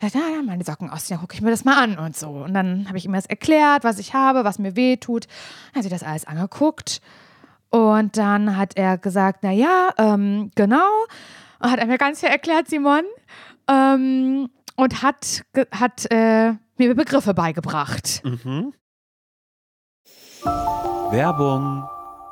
Speaker 2: Ja, ja, meine Socken aus, dann gucke ich mir das mal an und so. Und dann habe ich ihm das erklärt, was ich habe, was mir weh tut. Dann hat sich das alles angeguckt. Und dann hat er gesagt, na ja, ähm, genau. und hat er mir ganz viel erklärt, Simon. Ähm, und hat, hat äh, mir Begriffe beigebracht.
Speaker 1: Mhm. Werbung.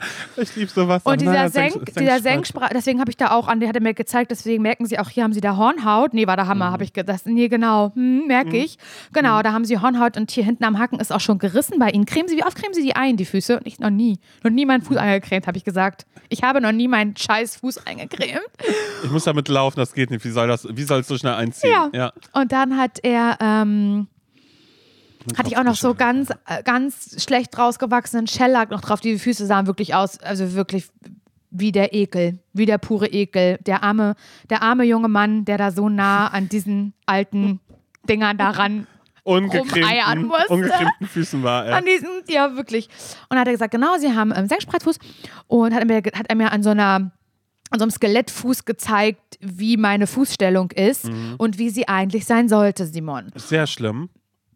Speaker 2: (laughs)
Speaker 1: Ich liebe sowas.
Speaker 2: Und dieser, Senk, dieser Senkspreis, deswegen habe ich da auch an, der hat er mir gezeigt, deswegen merken sie auch, hier haben sie da Hornhaut. Nee, war der Hammer, habe ich gedacht. Nee, genau, hm, merke ich. Genau, da haben sie Hornhaut und hier hinten am Haken ist auch schon gerissen bei ihnen. Cremen sie, wie oft cremen sie die ein, die Füße? Und ich noch nie. Noch nie meinen Fuß eingecremt, habe ich gesagt. Ich habe noch nie meinen scheiß Fuß eingecremt.
Speaker 1: Ich muss damit laufen, das geht nicht. Wie soll das, wie soll es so schnell einziehen?
Speaker 2: Ja. Und dann hat er, ähm, hatte ich auch noch so ganz, äh, ganz schlecht rausgewachsenen Shellack noch drauf. Die Füße sahen wirklich aus, also wirklich wie der Ekel, wie der pure Ekel. Der arme, der arme junge Mann, der da so nah an diesen alten Dingern daran
Speaker 1: Ungecremten,
Speaker 2: musste.
Speaker 1: ungecremten Füßen war er.
Speaker 2: an diesen, ja wirklich. Und dann hat er gesagt, genau, sie haben ähm, Senkspreizfuß und hat er, mir, hat er mir an so einer an so einem Skelettfuß gezeigt, wie meine Fußstellung ist
Speaker 1: Mhm.
Speaker 2: und wie sie eigentlich sein sollte, Simon.
Speaker 1: Sehr schlimm.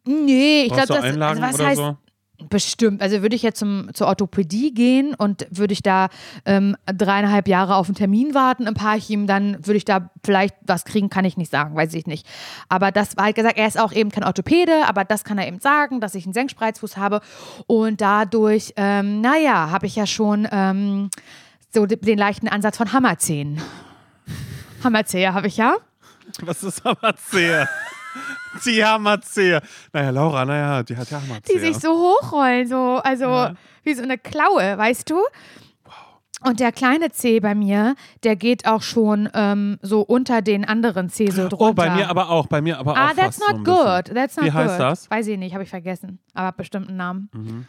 Speaker 2: Nee, ich glaube, das
Speaker 1: Einlagen
Speaker 2: also was heißt
Speaker 1: so?
Speaker 2: bestimmt. Also würde ich jetzt zum, zur Orthopädie gehen und würde ich da ähm, dreieinhalb Jahre auf einen Termin warten im Parchim, dann würde ich da vielleicht was kriegen, kann ich nicht sagen, weiß ich nicht. Aber das war halt gesagt, er ist auch eben kein Orthopäde, aber das kann er eben sagen, dass ich einen Senkspreizfuß habe und dadurch, ähm, naja, habe ich ja schon ähm, so de- den leichten Ansatz von Hammerzähnen. Hammerzehe habe ich ja.
Speaker 1: Was ist Hammerzehe? Die Hammerzehe. Naja, Laura, naja, die hat ja Hammerzehe.
Speaker 2: die sich so hochrollen, so, also
Speaker 1: Ja.
Speaker 2: wie so eine Klaue, weißt du? Und der kleine Zeh bei mir, der geht auch schon ähm, so unter den anderen Zeh so drunter.
Speaker 1: oh, bei mir aber auch, bei mir aber auch
Speaker 2: Ah, that's
Speaker 1: so
Speaker 2: not
Speaker 1: bisschen.
Speaker 2: good. That's not
Speaker 1: Wie heißt
Speaker 2: good.
Speaker 1: das?
Speaker 2: Weiß ich nicht, habe ich vergessen. Aber bestimmt einen Namen.
Speaker 1: Mhm.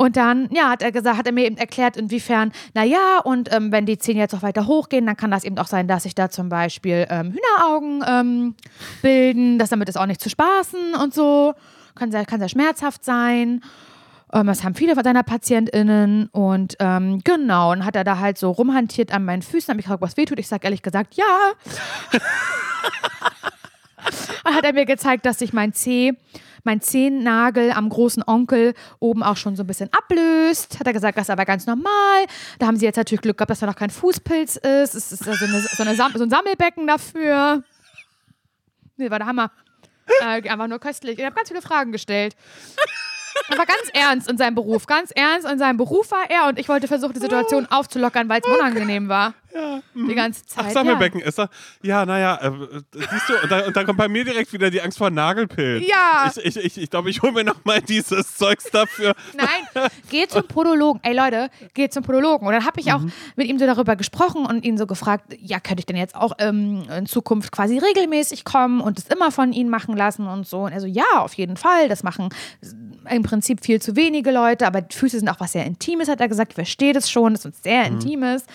Speaker 2: Und dann, ja, hat er gesagt, hat er mir eben erklärt, inwiefern, naja, und ähm, wenn die Zähne jetzt noch weiter hochgehen, dann kann das eben auch sein, dass sich da zum Beispiel ähm, Hühneraugen ähm, bilden, dass damit ist auch nicht zu spaßen und so. Kann sehr, kann sehr schmerzhaft sein. Ähm, das haben viele von seiner PatientInnen und ähm, genau, und hat er da halt so rumhantiert an meinen Füßen, habe ich gefragt, was wehtut. Ich sage ehrlich gesagt, ja. (laughs) und hat er mir gezeigt, dass sich mein Zeh, mein Zehennagel am großen Onkel oben auch schon so ein bisschen ablöst. Hat er gesagt, das ist aber ganz normal. Da haben sie jetzt natürlich Glück gehabt, dass da noch kein Fußpilz ist. Es ist also eine, so, eine Sam so ein Sammelbecken dafür. Nee, war der Hammer. Äh, einfach nur köstlich. Ich habe ganz viele Fragen gestellt. Er war ganz ernst in seinem Beruf. Ganz ernst in seinem Beruf war er und ich wollte versuchen, die Situation aufzulockern, weil es mir unangenehm war. Die ganze Zeit.
Speaker 1: Ach,
Speaker 2: ja.
Speaker 1: Sammelbecken ist er. Ja, naja, äh, siehst du, und dann, und dann kommt bei mir direkt wieder die Angst vor Nagelpilz.
Speaker 2: Ja.
Speaker 1: Ich, ich, ich, ich glaube, ich hole mir noch mal dieses Zeugs dafür.
Speaker 2: Nein, geh zum Podologen. Ey Leute, geh zum Podologen. Und dann habe ich auch
Speaker 1: Mhm.
Speaker 2: mit ihm so darüber gesprochen und ihn so gefragt, ja, könnte ich denn jetzt auch ähm, in Zukunft quasi regelmäßig kommen und es immer von ihnen machen lassen und so. Und er so, ja, auf jeden Fall. Das machen im Prinzip viel zu wenige Leute, aber die Füße sind auch was sehr Intimes, hat er gesagt. Ich verstehe das schon, dass uns sehr
Speaker 1: Mhm.
Speaker 2: intim ist.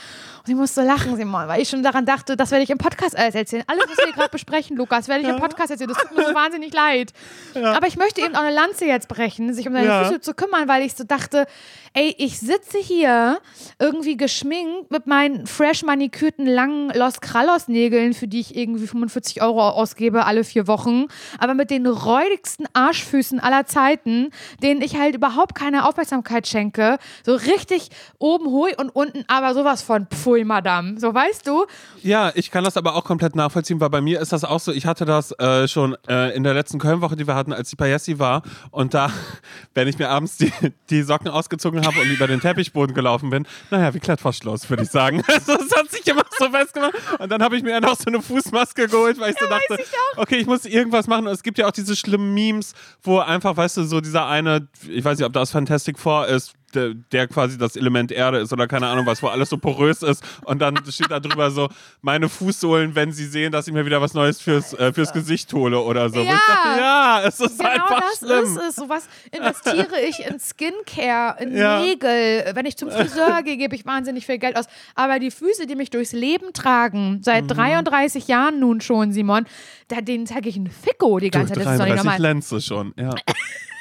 Speaker 2: Und ich musste lachen, Simon, weil ich schon daran dachte, das werde ich im Podcast alles erzählen. Alles, was wir gerade besprechen, Lukas, werde ich im Podcast erzählen. Das tut mir so wahnsinnig leid. Aber ich möchte eben auch eine Lanze jetzt brechen, sich um deine
Speaker 1: Ja.
Speaker 2: Füße zu kümmern, weil ich so dachte, ey, ich sitze hier irgendwie geschminkt mit meinen fresh manikürten langen Los Krallos Nägeln, für die ich irgendwie 45 Euro ausgebe alle vier Wochen, aber mit den räudigsten Arschfüßen aller Zeiten, denen ich halt überhaupt keine Aufmerksamkeit schenke. So richtig oben hui und unten aber sowas von Pfui, Madame. So weißt du?
Speaker 1: Ja, ich kann das aber auch komplett nachvollziehen, weil bei mir ist das auch so. Ich hatte das äh, schon äh, in der letzten Kölnwoche, die wir hatten, als die Jessie war. Und da, (laughs) wenn ich mir abends die, die Socken ausgezogen habe und über den Teppichboden gelaufen bin, naja, wie Klettverschluss, würde ich sagen. (laughs) Also, das hat sich immer so festgemacht. Und dann habe ich mir ja noch so eine Fußmaske geholt, weil ich so dachte, okay, ich muss irgendwas machen. Und es gibt ja auch diese schlimmen Memes, wo einfach, weißt du, so dieser eine, ich weiß nicht, ob das Fantastic Four ist, der, der quasi das Element Erde ist oder keine Ahnung was, wo alles so porös ist und dann steht da drüber so, meine Fußsohlen, wenn sie sehen, dass ich mir wieder was Neues fürs, äh, fürs Gesicht hole oder so.
Speaker 2: Ja.
Speaker 1: dachte, ja, es ist
Speaker 2: Genau
Speaker 1: einfach
Speaker 2: das
Speaker 1: schlimm.
Speaker 2: ist es. Sowas investiere ich in Skincare, in
Speaker 1: Ja.
Speaker 2: Nägel. Wenn ich zum Friseur (laughs) gehe, gebe ich wahnsinnig viel Geld aus. Aber die Füße, die mich durchs Leben tragen, seit
Speaker 1: Mhm.
Speaker 2: 33 Jahren nun schon, Simon, da, denen zeige ich einen Ficko die ganze Zeit. Das ist doch nicht
Speaker 1: 33
Speaker 2: normal.
Speaker 1: Lenze schon, ja. (laughs)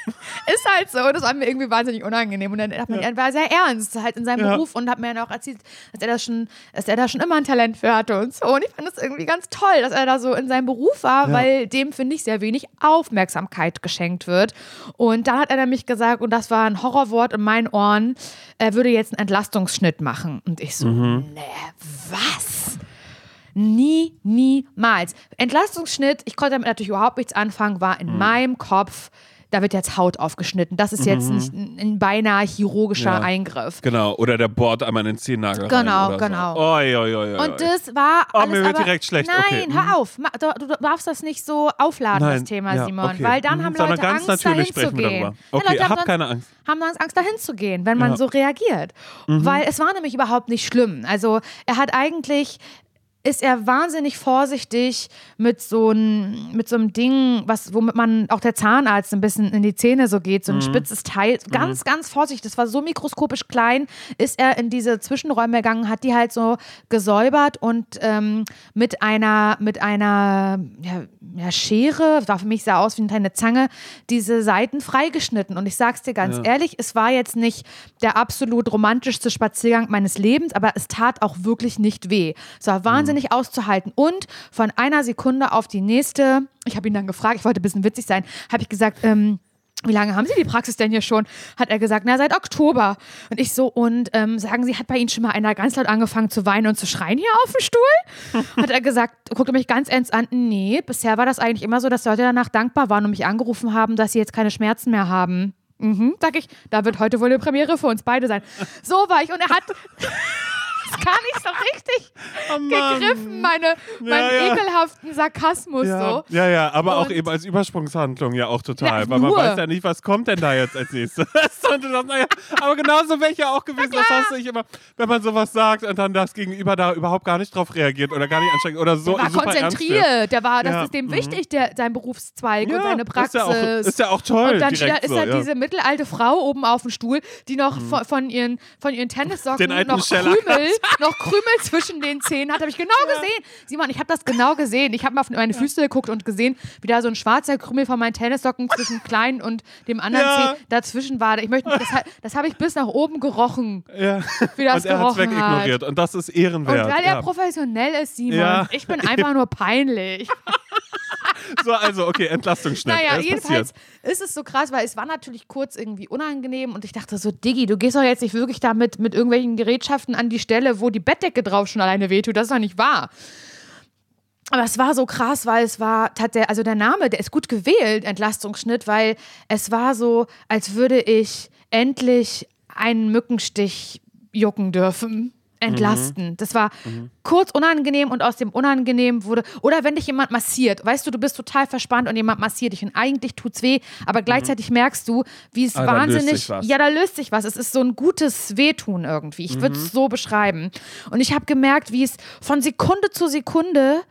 Speaker 1: (laughs)
Speaker 2: Ist halt so. Das war mir irgendwie wahnsinnig unangenehm. Und dann hat man, er war sehr ernst halt in seinem
Speaker 1: Ja.
Speaker 2: Beruf und hat mir dann auch erzählt, dass er, das schon, dass er da schon immer ein Talent für hatte und so. Und ich fand das irgendwie ganz toll, dass er da so in seinem Beruf war,
Speaker 1: Ja.
Speaker 2: weil dem, finde ich, sehr wenig Aufmerksamkeit geschenkt wird. Und da hat er nämlich gesagt, und das war ein Horrorwort in meinen Ohren, er würde jetzt einen Entlastungsschnitt machen. Und ich so,
Speaker 1: Mhm.
Speaker 2: nee, was? Nie, niemals. Entlastungsschnitt, ich konnte damit natürlich überhaupt nichts anfangen, war
Speaker 1: Mhm.
Speaker 2: in meinem Kopf, da wird jetzt Haut aufgeschnitten. Das ist jetzt nicht ein, ein beinahe chirurgischer
Speaker 1: Mhm. Ja.
Speaker 2: Eingriff.
Speaker 1: Genau, oder der bohrt einmal in den Zehennagel
Speaker 2: Genau,
Speaker 1: rein
Speaker 2: genau.
Speaker 1: So. Oi, oi, oi, oi.
Speaker 2: Und das war
Speaker 1: Oh,
Speaker 2: alles
Speaker 1: mir wird
Speaker 2: aber,
Speaker 1: direkt schlecht.
Speaker 2: Nein,
Speaker 1: Okay, mhm.
Speaker 2: hör auf. Ma- Du, du darfst das nicht so aufladen, das
Speaker 1: Nein,
Speaker 2: Thema,
Speaker 1: ja,
Speaker 2: Simon.
Speaker 1: okay.
Speaker 2: Weil dann
Speaker 1: Mhm,
Speaker 2: haben Leute
Speaker 1: ganz
Speaker 2: Angst, dahin zu gehen.
Speaker 1: Okay,
Speaker 2: Leute haben
Speaker 1: hab
Speaker 2: dann-
Speaker 1: keine Angst.
Speaker 2: haben sonst Angst, dahin zu gehen, wenn man
Speaker 1: Ja. Mhm.
Speaker 2: so reagiert. Weil es war nämlich überhaupt nicht schlimm. Also er hat eigentlich ist er wahnsinnig vorsichtig mit so, ein, mit so einem Ding, was, womit man auch der Zahnarzt ein bisschen in die Zähne so geht, so
Speaker 1: Mhm.
Speaker 2: ein spitzes Teil. Ganz, ganz vorsichtig. Das war so mikroskopisch klein, ist er in diese Zwischenräume gegangen, hat die halt so gesäubert und ähm, mit einer, mit einer ja, ja, Schere, war für mich sah aus wie eine kleine Zange, diese Seiten freigeschnitten. Und ich sag's dir ganz
Speaker 1: Ja.
Speaker 2: ehrlich, es war jetzt nicht der absolut romantischste Spaziergang meines Lebens, aber es tat auch wirklich nicht weh. Es war wahnsinnig auszuhalten. Und von einer Sekunde auf die nächste, ich habe ihn dann gefragt, ich wollte ein bisschen witzig sein, habe ich gesagt, ähm, wie lange haben Sie die Praxis denn hier schon? Hat er gesagt, na, seit Oktober. Und ich so, und ähm, sagen Sie, hat bei Ihnen schon mal einer ganz laut angefangen zu weinen und zu schreien hier auf dem Stuhl? (laughs) Hat er gesagt, guckte mich ganz ernst an, nee, bisher war das eigentlich immer so, dass Leute danach dankbar waren und mich angerufen haben, dass sie jetzt keine Schmerzen mehr haben. Mhm, sag ich, da wird heute wohl eine Premiere für uns beide sein. (laughs) So war ich und er hat (laughs) gar nicht so richtig (laughs)
Speaker 1: Oh
Speaker 2: gegriffen, meine, meinen
Speaker 1: ja.
Speaker 2: ekelhaften Sarkasmus
Speaker 1: Ja,
Speaker 2: so.
Speaker 1: ja, ja, aber auch
Speaker 2: Und-
Speaker 1: eben als Übersprungshandlung ja auch total,
Speaker 2: Ja,
Speaker 1: weil man weiß ja nicht, was kommt denn da jetzt als nächstes. (laughs) Und naja, aber genauso wäre ich ja auch gewesen, das hast du nicht immer, wenn man sowas sagt und dann das Gegenüber da überhaupt gar nicht drauf reagiert oder gar nicht anstrengt oder so
Speaker 2: Der war konzentriert, der war, das
Speaker 1: Ja,
Speaker 2: ist dem
Speaker 1: mhm.
Speaker 2: wichtig, der, sein Berufszweig und seine
Speaker 1: ist
Speaker 2: Praxis.
Speaker 1: ja, auch, ist ja auch toll.
Speaker 2: und dann ist
Speaker 1: so,
Speaker 2: da
Speaker 1: ja. Mhm.
Speaker 2: diese mittelalte Frau oben auf dem Stuhl, die noch von, von, ihren, von ihren Tennissocken noch Krümel, noch Krümel zwischen den Zähnen hat. Habe ich genau gesehen. Simon, ich habe das genau gesehen. Ich habe mal auf meine Füße geguckt und gesehen, wie da so ein schwarzer Krümel von meinen Tennissocken zwischen kleinen und dem anderen
Speaker 1: Ja.
Speaker 2: Zeh dazwischen war. Ich möchte, das, das habe ich bis nach oben gerochen,
Speaker 1: ja.
Speaker 2: wie das
Speaker 1: Und er hat wegignoriert und das ist
Speaker 2: Und
Speaker 1: ehrenwert.
Speaker 2: weil
Speaker 1: ja.
Speaker 2: er professionell ist, Simon,
Speaker 1: Ja.
Speaker 2: ich bin einfach nur peinlich. (laughs)
Speaker 1: So, also, okay, Entlastungsschnitt.
Speaker 2: Naja,
Speaker 1: ist
Speaker 2: jedenfalls
Speaker 1: passiert.
Speaker 2: ist es so krass, weil es war natürlich kurz irgendwie unangenehm und ich dachte so, Diggi, du gehst doch jetzt nicht wirklich damit mit irgendwelchen Gerätschaften an die Stelle, wo die Bettdecke drauf schon alleine wehtut. Das ist doch nicht wahr. Aber es war so krass, weil es war, hat der, also der Name, der ist gut gewählt, Entlastungsschnitt, weil es war so, als würde ich endlich einen Mückenstich jucken dürfen. Entlasten. Das war kurz unangenehm und aus dem Unangenehm wurde. Oder wenn dich jemand massiert, weißt du, du bist total verspannt und jemand massiert dich und eigentlich tut's weh, aber gleichzeitig merkst du, wie es
Speaker 1: da löst
Speaker 2: wahnsinnig.
Speaker 1: sich was.
Speaker 2: Ja, da löst sich was. Es ist so ein gutes Wehtun irgendwie. Ich würde es so beschreiben. Und ich habe gemerkt, wie es von Sekunde zu Sekunde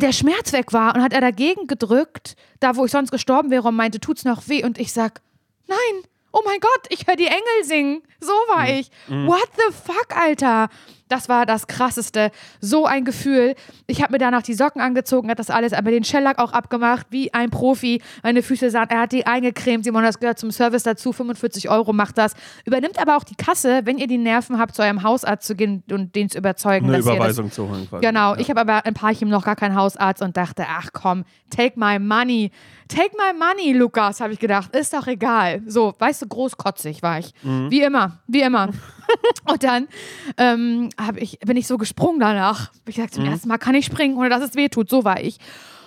Speaker 2: der Schmerz weg war und hat er dagegen gedrückt, da wo ich sonst gestorben wäre und meinte, tut's noch weh? Und ich sag, nein, oh mein Gott, ich höre die Engel singen. So war ich. What the fuck, Alter? Das war das Krasseste. So ein Gefühl. Ich habe mir danach die Socken angezogen, hat das alles, aber den Shellack auch abgemacht, wie ein Profi. Meine Füße sahen, er hat die eingecremt. Simon, das gehört zum Service dazu. 45 Euro macht das. Übernimmt aber auch die Kasse, wenn ihr die Nerven habt, zu eurem Hausarzt zu gehen und den zu überzeugen,
Speaker 1: Eine
Speaker 2: dass ihr das
Speaker 1: Überweisung zu holen. Quasi.
Speaker 2: Genau,
Speaker 1: Ja.
Speaker 2: ich habe aber in Parchim noch gar keinen Hausarzt und dachte, ach komm, take my money. Take my money, Lukas, habe ich gedacht. Ist doch egal. So, weißt du, großkotzig war ich.
Speaker 1: Mhm.
Speaker 2: Wie immer, wie immer. (laughs) (laughs) und dann ähm, ich, bin ich so gesprungen danach. Ich gesagt, zum
Speaker 1: Mhm.
Speaker 2: ersten Mal kann ich springen, ohne dass es weh tut. So war ich.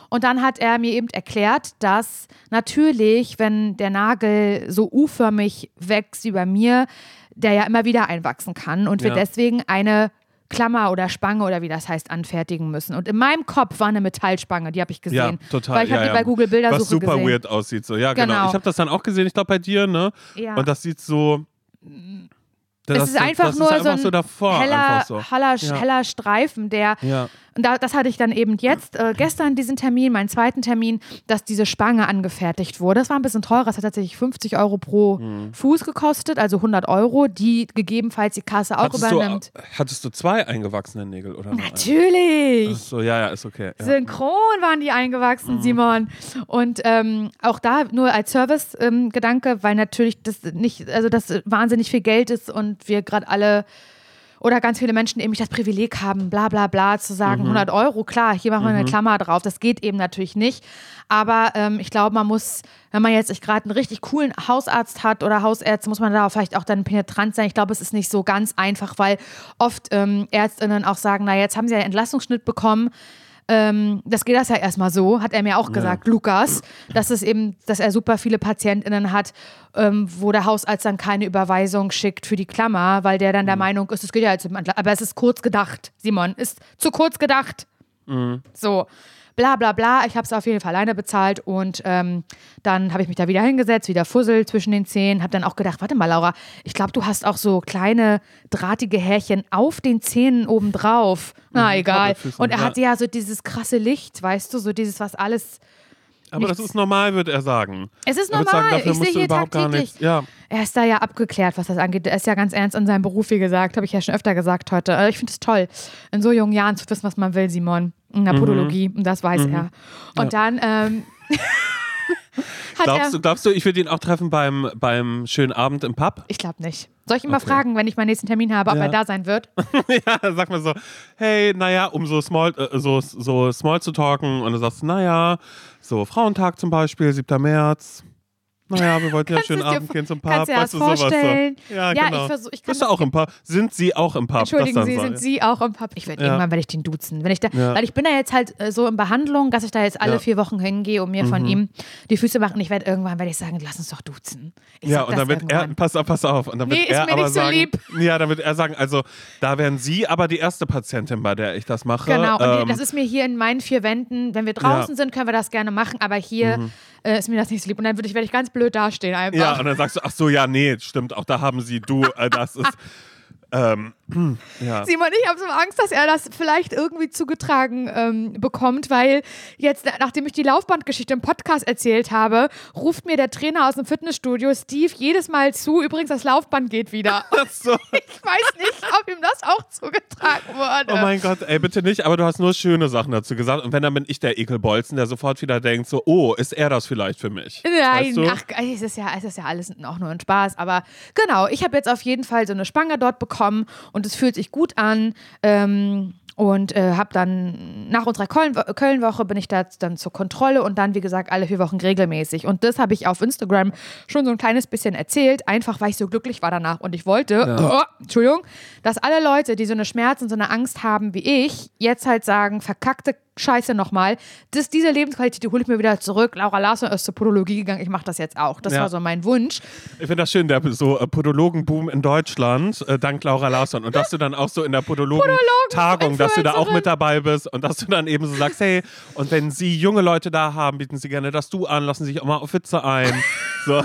Speaker 2: Und dann hat er mir eben erklärt, dass natürlich, wenn der Nagel so U-förmig wächst wie bei mir, der ja immer wieder einwachsen kann und wir
Speaker 1: Ja.
Speaker 2: deswegen eine Klammer oder Spange oder wie das heißt, anfertigen müssen. Und in meinem Kopf war eine Metallspange, die habe ich
Speaker 1: Ja,
Speaker 2: gesehen.
Speaker 1: total.
Speaker 2: Weil ich
Speaker 1: ja,
Speaker 2: habe
Speaker 1: ja.
Speaker 2: die bei Google Bildersuche
Speaker 1: Was super
Speaker 2: gesehen.
Speaker 1: weird aussieht. So. Ja, genau.
Speaker 2: Genau.
Speaker 1: Ich habe das dann auch gesehen, ich glaube bei dir, ne?
Speaker 2: Ja.
Speaker 1: Und das sieht so. Das,
Speaker 2: es ist einfach
Speaker 1: das
Speaker 2: nur
Speaker 1: ist einfach
Speaker 2: so ein
Speaker 1: so davor.
Speaker 2: heller,
Speaker 1: so.
Speaker 2: heller,
Speaker 1: Ja.
Speaker 2: heller Streifen, der
Speaker 1: Ja.
Speaker 2: Und da, das hatte ich dann eben jetzt, äh, gestern diesen Termin, meinen zweiten Termin, dass diese Spange angefertigt wurde. Das war ein bisschen teurer, das hat tatsächlich 50 Euro pro
Speaker 1: Mhm.
Speaker 2: Fuß gekostet, also 100 Euro, die gegebenenfalls die Kasse auch
Speaker 1: Hattest
Speaker 2: übernimmt.
Speaker 1: du, hattest du zwei eingewachsene Nägel oder?
Speaker 2: Natürlich!
Speaker 1: So, ja, ja, ist okay. Ja.
Speaker 2: Synchron waren die eingewachsen,
Speaker 1: Mhm.
Speaker 2: Simon. Und ähm, auch da nur als Service-Gedanke, weil natürlich das nicht, also das wahnsinnig viel Geld ist und wir gerade alle oder ganz viele Menschen eben nicht das Privileg haben, bla bla bla, zu sagen, 100 Euro, klar, hier machen wir eine Klammer drauf. Das geht eben natürlich nicht. Aber ähm, ich glaube, man muss, wenn man jetzt gerade einen richtig coolen Hausarzt hat oder Hausärzte, muss man da vielleicht auch dann penetrant sein. Ich glaube, es ist nicht so ganz einfach, weil oft ähm, Ärztinnen auch sagen, na, jetzt haben sie ja einen Entlassungsschnitt bekommen. Ähm, das geht das ja erstmal so, hat er mir auch gesagt, Lukas, dass es eben, dass er super viele PatientInnen hat, ähm, wo der Hausarzt dann keine Überweisung schickt für die Klammer, weil der dann der Meinung ist, es geht ja jetzt, um Entla- aber es ist kurz gedacht, Simon, ist zu kurz gedacht. So, bla bla bla. Ich habe es auf jeden Fall alleine bezahlt und ähm, dann habe ich mich da wieder hingesetzt, wieder Fussel zwischen den Zähnen. Habe dann auch gedacht, warte mal, Laura, ich glaube, du hast auch so kleine drahtige Härchen auf den Zähnen obendrauf. Na, egal.
Speaker 1: Krabbelfüßen,
Speaker 2: Und er hatte ja so dieses krasse Licht, weißt du, so dieses, was alles.
Speaker 1: Aber das
Speaker 2: nichts-
Speaker 1: ist normal, würde er sagen.
Speaker 2: Es ist
Speaker 1: wird sagen,
Speaker 2: normal.
Speaker 1: dafür
Speaker 2: ich sehe hier tagtäglich.
Speaker 1: Ja.
Speaker 2: Er ist da ja abgeklärt, was das angeht. Er ist ja ganz ernst in seinem Beruf, wie gesagt. Habe ich ja schon öfter gesagt heute. Aber Ich finde es toll, in so jungen Jahren zu wissen, was man will, Simon. In
Speaker 1: Mhm.
Speaker 2: der Podologie. Und das weiß er. Und dann ähm, (laughs)
Speaker 1: Glaubst du, glaubst du, ich würde ihn auch treffen beim, beim schönen Abend im Pub?
Speaker 2: Ich glaube nicht. Soll ich ihn mal
Speaker 1: Okay.
Speaker 2: fragen, wenn ich meinen nächsten Termin habe, ob
Speaker 1: Ja.
Speaker 2: er da sein wird? (laughs)
Speaker 1: ja, sag mal so, hey, naja, um so small, äh, so, so small zu talken und du sagst, naja, so Frauentag zum Beispiel, 7. März. Naja, wir wollten ja schönen Abend gehen zum Pub.
Speaker 2: kannst du dir das vorstellen?
Speaker 1: So. Ja,
Speaker 2: Ja,
Speaker 1: genau.
Speaker 2: ich versuch- ich
Speaker 1: Bist du auch im Pub? Sind sie auch im Pub?
Speaker 2: Entschuldigen Sie, sind
Speaker 1: ich.
Speaker 2: Sie auch im Pub? Ich werde
Speaker 1: Ja.
Speaker 2: irgendwann werde ich den duzen. Wenn ich da,
Speaker 1: Ja.
Speaker 2: Weil ich bin da jetzt halt äh, so in Behandlung, dass ich da jetzt alle
Speaker 1: Ja. Mhm.
Speaker 2: vier Wochen hingehe und mir von ihm die Füße machen. Ich werde irgendwann werde ich sagen, lass uns doch duzen. Ich
Speaker 1: Ja, und dann wird er,
Speaker 2: irgendwann.
Speaker 1: pass auf, pass auf. Und dann wird
Speaker 2: Nee, ist
Speaker 1: er
Speaker 2: mir
Speaker 1: aber
Speaker 2: nicht so
Speaker 1: sagen,
Speaker 2: lieb.
Speaker 1: Ja, dann wird er sagen, also da wären Sie aber die erste Patientin, bei der ich das mache.
Speaker 2: Genau, und
Speaker 1: Ähm,
Speaker 2: das ist mir hier in meinen vier Wänden, wenn wir draußen sind, können wir das gerne machen, aber hier äh, ist mir das nicht so lieb. Und dann würde ich, werde ich ganz blöd dastehen einfach.
Speaker 1: Ja, und dann sagst du, ach so, ja, nee, stimmt, auch da haben Sie, du, äh, das ist, (laughs) ähm, (clears throat) ja.
Speaker 2: Simon, ich habe so Angst, dass er das vielleicht irgendwie zugetragen ähm, bekommt, weil jetzt, nachdem ich die Laufbandgeschichte im Podcast erzählt habe, ruft mir der Trainer aus dem Fitnessstudio, Steve, jedes Mal zu, übrigens, das Laufband geht wieder.
Speaker 1: Ach so. (laughs)
Speaker 2: Ich weiß nicht, ihm das auch zugetragen wurde.
Speaker 1: Oh mein Gott, ey, bitte nicht, aber du hast nur schöne Sachen dazu gesagt. Und wenn, dann bin ich der Ekelbolzen, der sofort wieder denkt, so, oh, ist er das vielleicht für mich?
Speaker 2: Nein,
Speaker 1: weißt du?
Speaker 2: ach, es ist, ja, es ist ja alles auch nur ein Spaß. Aber genau, ich habe jetzt auf jeden Fall so eine Spange dort bekommen und es fühlt sich gut an. Ähm, und äh, habe dann nach unserer Köln- Köln-Woche bin ich da dann zur Kontrolle und dann, wie gesagt, alle vier Wochen regelmäßig. Und das habe ich auf Instagram schon so ein kleines bisschen erzählt, einfach weil ich so glücklich war danach. Und ich wollte, oh, Entschuldigung, dass alle Leute, die so eine Schmerz und so eine Angst haben wie ich, jetzt halt sagen, verkackte Scheiße nochmal. Das, diese Lebensqualität, die hole ich mir wieder zurück. Laura Larsson ist zur Podologie gegangen. Ich mache das jetzt auch. Das
Speaker 1: Ja.
Speaker 2: war so mein Wunsch.
Speaker 1: Ich finde das schön, der so äh, Podologenboom in Deutschland, äh, dank Laura Larsson. Und dass du dann auch so in der Podologen-Tagung, dass du da auch mit dabei bist und dass du dann eben so sagst, hey, und wenn Sie junge Leute da haben, bieten Sie gerne das Du an, lassen Sie sich auch mal auf Witze ein. (laughs) So.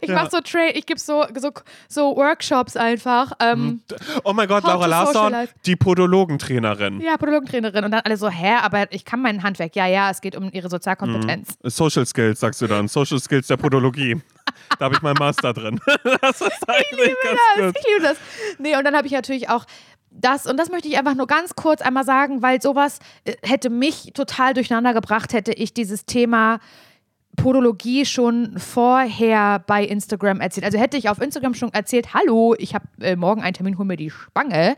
Speaker 2: Ich mache so Tra ich gebe so, so, so Workshops einfach. Ähm,
Speaker 1: Oh mein Gott, Laura Larsson, die Podologentrainerin.
Speaker 2: Ja, Podologentrainerin. Und dann alle so, hä, aber ich kann mein Handwerk. Ja, ja, es geht um ihre Sozialkompetenz.
Speaker 1: Social Skills, sagst du dann. Social Skills der Podologie. (laughs) da habe ich meinen Master drin. (laughs) das ist eigentlich ganz
Speaker 2: das,
Speaker 1: gut.
Speaker 2: ich liebe das. Nee, und dann habe ich natürlich auch das, und das möchte ich einfach nur ganz kurz einmal sagen, weil sowas äh, hätte mich total durcheinander gebracht, hätte ich dieses Thema Podologie schon vorher bei Instagram erzählt. Also hätte ich auf Instagram schon erzählt, hallo, ich habe äh, morgen einen Termin, hol mir die Spange,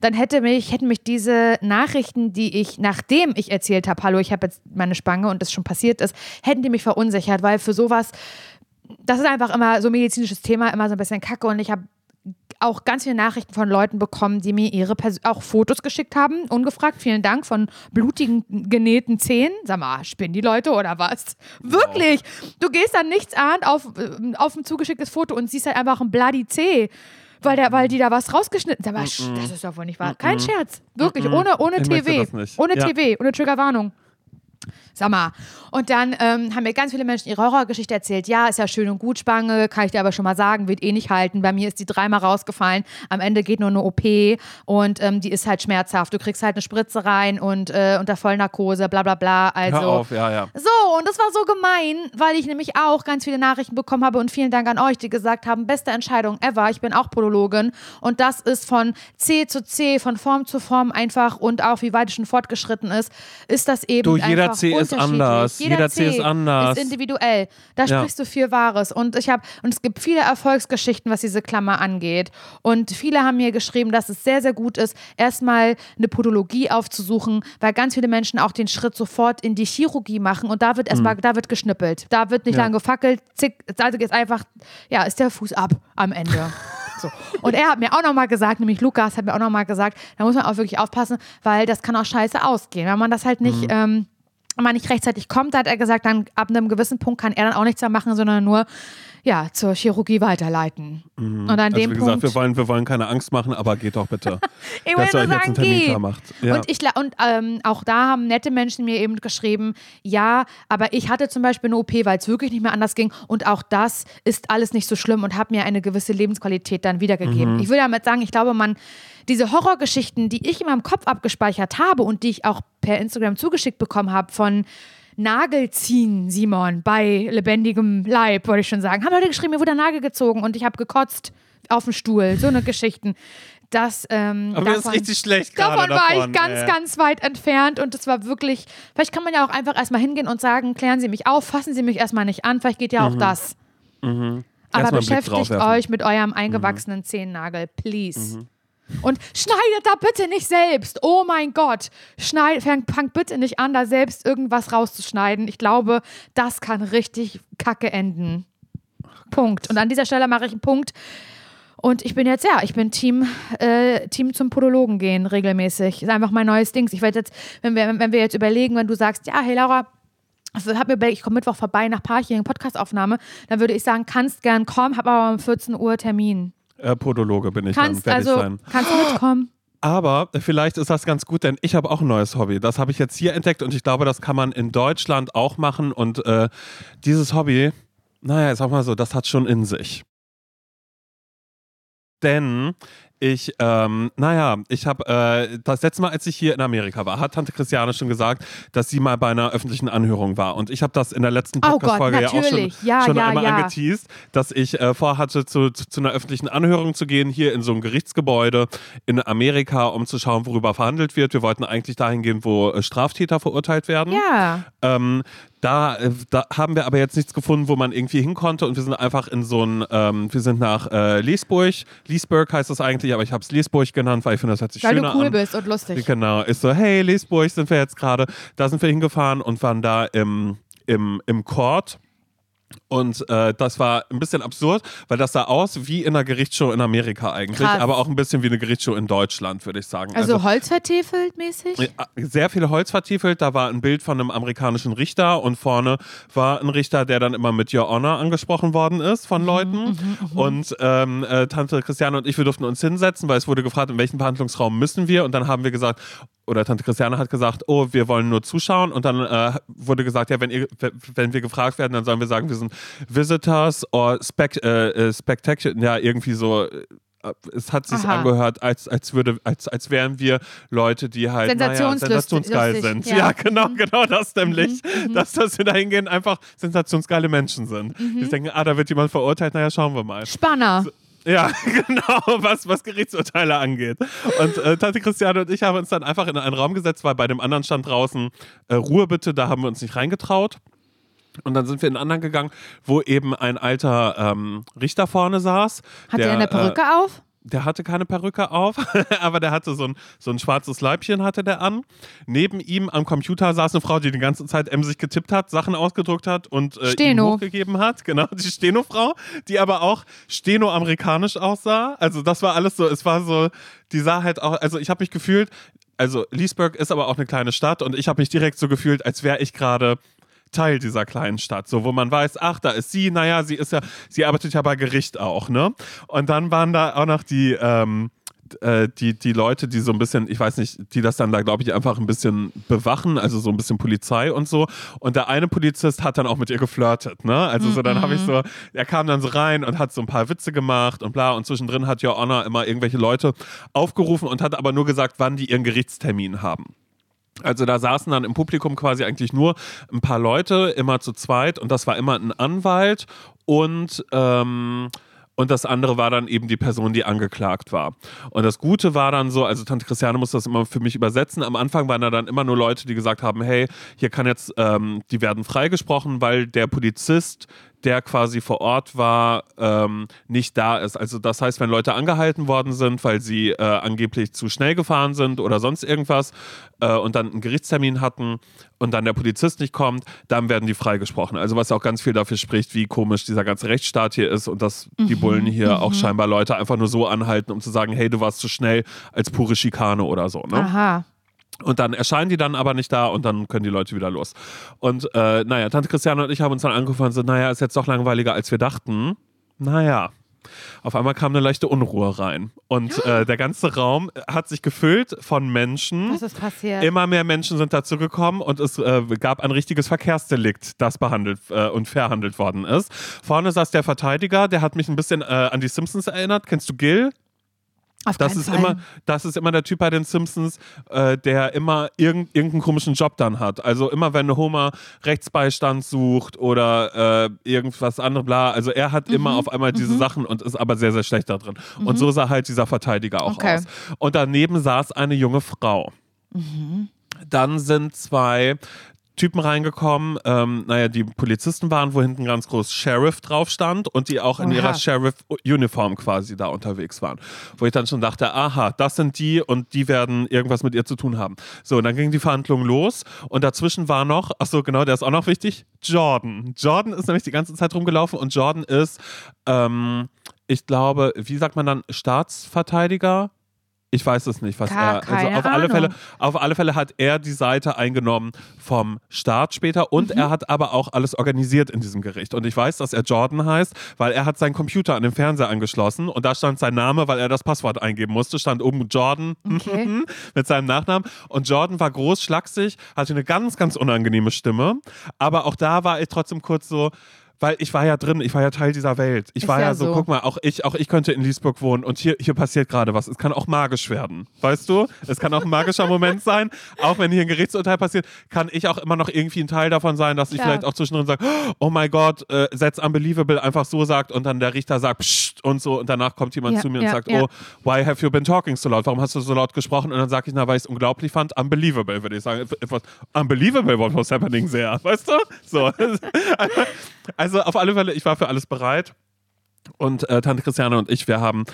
Speaker 2: dann hätte mich, hätten mich diese Nachrichten, die ich, nachdem ich erzählt habe, hallo, ich habe jetzt meine Spange und das schon passiert ist, hätten die mich verunsichert, weil für sowas, das ist einfach immer so ein medizinisches Thema, immer so ein bisschen Kacke und ich habe auch ganz viele Nachrichten von Leuten bekommen, die mir ihre Pers auch Fotos geschickt haben, ungefragt. Vielen Dank von blutigen, genähten Zähnen. Sag mal, spinnen die Leute oder was? Wirklich. Du gehst dann nichts an auf, äh, auf ein zugeschicktes Foto und siehst halt einfach ein bloody Zeh. Weil, der, weil die da was rausgeschnitten haben. Sch- das ist doch wohl nicht wahr. Kein Scherz. Wirklich. Ohne, ohne
Speaker 1: Ich nicht.
Speaker 2: Ohne
Speaker 1: Ja.
Speaker 2: TV. Ohne Triggerwarnung. Sag mal. Und dann ähm, haben mir ganz viele Menschen ihre Horrorgeschichte erzählt. Ja, ist ja schön und gut, Spange, kann ich dir aber schon mal sagen, wird eh nicht halten. Bei mir ist die dreimal rausgefallen. Am Ende geht nur eine OP und ähm, die ist halt schmerzhaft. Du kriegst halt eine Spritze rein und äh, unter Vollnarkose, bla bla bla. Also,
Speaker 1: Hör auf, ja, ja.
Speaker 2: so, und das war so gemein, weil ich nämlich auch ganz viele Nachrichten bekommen habe und vielen Dank an euch, die gesagt haben, beste Entscheidung ever. Ich bin auch Podologin und das ist von C zu C, von Form zu Form einfach und auch wie weit es schon fortgeschritten ist, ist das eben
Speaker 1: Du, jeder
Speaker 2: einfach
Speaker 1: C ist anders. Jeder C ist anders.
Speaker 2: Ist individuell. Da
Speaker 1: Ja.
Speaker 2: sprichst du viel Wahres und ich habe und es gibt viele Erfolgsgeschichten, was diese Klammer angeht und viele haben mir geschrieben, dass es sehr sehr gut ist, erstmal eine Podologie aufzusuchen, weil ganz viele Menschen auch den Schritt sofort in die Chirurgie machen und da wird erstmal da wird geschnippelt. Da wird nicht
Speaker 1: Ja.
Speaker 2: lang gefackelt, zick, da geht einfach ja, ist der Fuß ab am Ende. (laughs) So. Und er hat mir auch nochmal gesagt, nämlich Lukas hat mir auch nochmal gesagt, da muss man auch wirklich aufpassen, weil das kann auch scheiße ausgehen. Wenn man das halt nicht, ähm, man nicht rechtzeitig kommt, hat er gesagt, dann ab einem gewissen Punkt kann er dann auch nichts mehr machen, sondern nur ja, zur Chirurgie weiterleiten. Und an
Speaker 1: Also
Speaker 2: dem
Speaker 1: wie gesagt,
Speaker 2: Punkt.
Speaker 1: wir wollen, wir wollen keine Angst machen, aber geht doch bitte. (laughs)
Speaker 2: Ich
Speaker 1: dass ihr
Speaker 2: nur
Speaker 1: euch jetzt einen
Speaker 2: sagen,
Speaker 1: Termin
Speaker 2: geh.
Speaker 1: klar macht. Ja.
Speaker 2: Und, ich, und ähm, auch da haben nette Menschen mir eben geschrieben, ja, aber ich hatte zum Beispiel eine OP, weil es wirklich nicht mehr anders ging. Und auch das ist alles nicht so schlimm und hat mir eine gewisse Lebensqualität dann wiedergegeben.
Speaker 1: Mhm.
Speaker 2: Ich will damit sagen, ich glaube, man, diese Horrorgeschichten, die ich in meinem Kopf abgespeichert habe und die ich auch per Instagram zugeschickt bekommen habe von Nagelziehen, Simon, bei lebendigem Leib, wollte ich schon sagen. Haben Leute geschrieben, mir wurde der Nagel gezogen und ich habe gekotzt auf dem Stuhl. So eine Geschichten. Das, ähm,
Speaker 1: aber mir ist
Speaker 2: davon-
Speaker 1: richtig schlecht
Speaker 2: Davon war
Speaker 1: davon.
Speaker 2: ich ganz,
Speaker 1: ey.
Speaker 2: ganz weit entfernt und es war wirklich, vielleicht kann man ja auch einfach erstmal hingehen und sagen, klären Sie mich auf, fassen Sie mich erstmal nicht an, vielleicht geht ja auch das. Aber
Speaker 1: Mhm. Erstmal einen Blick
Speaker 2: beschäftigt.
Speaker 1: Mhm.
Speaker 2: euch mit eurem eingewachsenen Zehennagel, please. Und schneidet da bitte nicht selbst. Oh mein Gott. Schneid, fang, fangt bitte nicht an, da selbst irgendwas rauszuschneiden. Ich glaube, das kann richtig kacke enden. Punkt. Und an dieser Stelle mache ich einen Punkt. Und ich bin jetzt, ja, ich bin Team, äh, Team zum Podologen gehen regelmäßig. Ist einfach mein neues Ding. Ich werde jetzt, wenn wir, wenn wir jetzt überlegen, wenn du sagst, ja, hey Laura, ich komme Mittwoch vorbei nach Parching, Podcastaufnahme, dann würde ich sagen, kannst gern kommen, hab aber um 14 Uhr Termin.
Speaker 1: Äh, Podologe bin ich
Speaker 2: Kannst
Speaker 1: dann,
Speaker 2: also,
Speaker 1: sein.
Speaker 2: kannst mitkommen.
Speaker 1: Aber vielleicht ist das ganz gut, denn ich habe auch ein neues Hobby. Das habe ich jetzt hier entdeckt und ich glaube, das kann man in Deutschland auch machen. Und äh, dieses Hobby, naja, ich sag mal so, das hat schon in sich. Denn ich, ähm, naja, ich habe äh, das letzte Mal, als ich hier in Amerika war, hat Tante Christiane schon gesagt, dass sie mal bei einer öffentlichen Anhörung war. Und ich habe das in der letzten
Speaker 2: Oh
Speaker 1: Podcast-Folge ja auch schon.
Speaker 2: Ja,
Speaker 1: schon
Speaker 2: ja,
Speaker 1: einmal
Speaker 2: ja.
Speaker 1: angeteased, dass ich äh, vorhatte, zu, zu, zu einer öffentlichen Anhörung zu gehen, hier in so einem Gerichtsgebäude in Amerika, um zu schauen, worüber verhandelt wird. Wir wollten eigentlich dahin gehen, wo äh, Straftäter verurteilt werden.
Speaker 2: Ja.
Speaker 1: Ähm, da, äh, da haben wir aber jetzt nichts gefunden, wo man irgendwie hin konnte und wir sind einfach in so ein, ähm, wir sind nach äh, Liesburg, Liesburg heißt das eigentlich, aber ich habe es Liesburg genannt, weil ich finde, das hört sich
Speaker 2: Weil du
Speaker 1: schöner
Speaker 2: cool
Speaker 1: an.
Speaker 2: bist und lustig.
Speaker 1: Genau, ist so, hey, Liesburg sind wir jetzt gerade, da sind wir hingefahren und waren da im, im, im Court Und äh, das war ein bisschen absurd, weil das sah aus wie in einer Gerichtsshow in Amerika eigentlich,
Speaker 2: Krass.
Speaker 1: aber auch ein bisschen wie eine Gerichtsshow in Deutschland, würde ich sagen.
Speaker 2: Also, Holz vertefelt mäßig?
Speaker 1: sehr viel Holz vertiefelt. Da war ein Bild von einem amerikanischen Richter und vorne war ein Richter, der dann immer mit Your Honor angesprochen worden ist von Leuten. und ähm, äh, Tante Christiane und ich, wir durften uns hinsetzen, weil es wurde gefragt, in welchen Verhandlungsraum müssen wir. Und dann haben wir gesagt, oder Tante Christiane hat gesagt, oh, wir wollen nur zuschauen. Und dann äh, wurde gesagt, ja, wenn, ihr, wenn wir gefragt werden, dann sollen wir sagen, wir sind Visitors or spec, äh, äh, Spectacular, ja, irgendwie so. äh, Es hat sich
Speaker 2: Aha.
Speaker 1: angehört, als, als, würde, als, als wären wir Leute, die halt
Speaker 2: Sensationslustig-
Speaker 1: naja, sensationsgeil
Speaker 2: lustig,
Speaker 1: sind.
Speaker 2: ja.
Speaker 1: Ja, genau, genau das nämlich. Dass, dass wir da hingehen, einfach sensationsgeile Menschen sind. Die denken, ah, da wird jemand verurteilt, naja, schauen wir mal.
Speaker 2: Spanner.
Speaker 1: Ja, (laughs) genau, was, was Gerichtsurteile angeht. Und äh, Tante Christiane und ich haben uns dann einfach in einen Raum gesetzt, weil bei dem anderen stand draußen äh, Ruhe bitte, da haben wir uns nicht reingetraut. Und dann sind wir in einen anderen gegangen, wo eben ein alter ähm, Richter vorne saß.
Speaker 2: Hat
Speaker 1: der,
Speaker 2: er eine
Speaker 1: äh,
Speaker 2: Perücke auf?
Speaker 1: Der hatte keine Perücke auf, (laughs) aber der hatte so ein, so ein schwarzes Leibchen hatte der an. Neben ihm am Computer saß eine Frau, die die ganze Zeit emsig getippt hat, Sachen ausgedruckt hat und äh, ihm hochgegeben hat. Genau, die Steno-Frau, die aber auch Steno-amerikanisch aussah. Also das war alles so, es war so, die sah halt auch, also ich habe mich gefühlt, also Leesburg ist aber auch eine kleine Stadt und ich habe mich direkt so gefühlt, als wäre ich gerade Teil dieser kleinen Stadt, so wo man weiß, ach, da ist sie, naja, sie ist ja, sie arbeitet ja bei Gericht auch, ne? Und dann waren da auch noch die, ähm, äh, die, die Leute, die so ein bisschen, ich weiß nicht, die das dann da, glaube ich, einfach ein bisschen bewachen, also so ein bisschen Polizei und so. Und der eine Polizist hat dann auch mit ihr geflirtet, ne? Also so, dann habe ich so, er kam dann so rein und hat so ein paar Witze gemacht und bla. Und zwischendrin hat Your Honor immer irgendwelche Leute aufgerufen und hat aber nur gesagt, wann die ihren Gerichtstermin haben. Also da saßen dann im Publikum quasi eigentlich nur ein paar Leute, immer zu zweit und das war immer ein Anwalt und ähm, und das andere war dann eben die Person, die angeklagt war. Und das Gute war dann so, also Tante Christiane muss das immer für mich übersetzen. Am Anfang waren da dann immer nur Leute, die gesagt haben, hey, hier kann jetzt, ähm, die werden freigesprochen, weil der Polizist, der quasi vor Ort war, ähm, nicht da ist. Also das heißt, wenn Leute angehalten worden sind, weil sie äh, angeblich zu schnell gefahren sind oder sonst irgendwas äh, und dann einen Gerichtstermin hatten und dann der Polizist nicht kommt, dann werden die freigesprochen. Also was auch ganz viel dafür spricht, wie komisch dieser ganze Rechtsstaat hier ist und dass die Bullen hier auch scheinbar Leute einfach nur so anhalten, um zu sagen, hey, du warst zu schnell als pure Schikane oder so. Ne?
Speaker 2: Aha.
Speaker 1: Und dann erscheinen die dann aber nicht da und dann können die Leute wieder los. Und äh, naja, Tante Christiane und ich haben uns dann angefangen und so, naja, ist jetzt doch langweiliger, als wir dachten. Naja. Auf einmal kam eine leichte Unruhe rein. Und äh, (gasps) der ganze Raum hat sich gefüllt von Menschen.
Speaker 2: Was ist passiert?
Speaker 1: Immer mehr Menschen sind dazu gekommen und es äh, gab ein richtiges Verkehrsdelikt, das behandelt äh, und verhandelt worden ist. Vorne saß der Verteidiger, der hat mich ein bisschen äh, an die Simpsons erinnert. Kennst du Gil?
Speaker 2: Auf
Speaker 1: Das ist,
Speaker 2: Fall.
Speaker 1: immer, das ist immer der Typ bei den Simpsons, äh, der immer irgend, irgendeinen komischen Job dann hat. Also immer, wenn Homer Rechtsbeistand sucht oder äh, irgendwas anderes, bla. Also er hat
Speaker 2: Mhm.
Speaker 1: immer auf einmal diese Sachen und ist aber sehr, sehr schlecht da drin. Und so sah halt dieser Verteidiger auch
Speaker 2: Okay.
Speaker 1: aus. Und daneben saß eine junge Frau. Dann sind zwei Typen reingekommen, ähm, naja, die Polizisten waren, wo hinten ganz groß Sheriff drauf stand und die auch in
Speaker 2: Oha.
Speaker 1: ihrer Sheriff-Uniform quasi da unterwegs waren. Wo ich dann schon dachte, aha, das sind die und die werden irgendwas mit ihr zu tun haben. So, und dann ging die Verhandlung los und dazwischen war noch, ach so, genau, der ist auch noch wichtig, Jordan. Jordan ist nämlich die ganze Zeit rumgelaufen und Jordan ist, ähm, ich glaube, wie sagt man dann, Staatsverteidiger? Ich weiß es nicht, was
Speaker 2: Gar
Speaker 1: er. Also auf alle. Fälle, auf alle Fälle hat er die Seite eingenommen vom Staat später und
Speaker 2: Mhm.
Speaker 1: er hat aber auch alles organisiert in diesem Gericht. Und ich weiß, dass er Jordan heißt, weil er hat seinen Computer an den Fernseher angeschlossen und da stand sein Name, weil er das Passwort eingeben musste, stand oben Jordan
Speaker 2: Okay. (laughs)
Speaker 1: mit seinem Nachnamen. Und Jordan war groß, schlaksig, hatte eine ganz, ganz unangenehme Stimme. Aber auch da war ich trotzdem kurz so, weil ich war ja drin, ich war ja Teil dieser Welt. Ich
Speaker 2: Ist
Speaker 1: war ja,
Speaker 2: ja
Speaker 1: so,
Speaker 2: so.
Speaker 1: guck mal, auch ich, auch ich könnte in Liesburg wohnen und hier, hier passiert gerade was. Es kann auch magisch werden, weißt du? Es kann auch ein magischer Moment (laughs) sein. Auch wenn hier ein Gerichtsurteil passiert, kann ich auch immer noch irgendwie ein Teil davon sein, dass ich
Speaker 2: Klar.
Speaker 1: vielleicht auch zwischendrin sage, oh mein Gott, äh, setz unbelievable einfach so sagt und dann der Richter sagt, Psst und so und danach kommt jemand
Speaker 2: Ja,
Speaker 1: zu mir und
Speaker 2: ja,
Speaker 1: sagt,
Speaker 2: ja.
Speaker 1: oh, why have you been talking so laut? Warum hast du so laut gesprochen? Und dann sage ich, na, weil ich es unglaublich fand, unbelievable, würde ich sagen. It was unbelievable what was happening there, weißt du? So. (laughs) Also auf alle Fälle, ich war für alles bereit. Und äh, Tante Christiane und ich, wir haben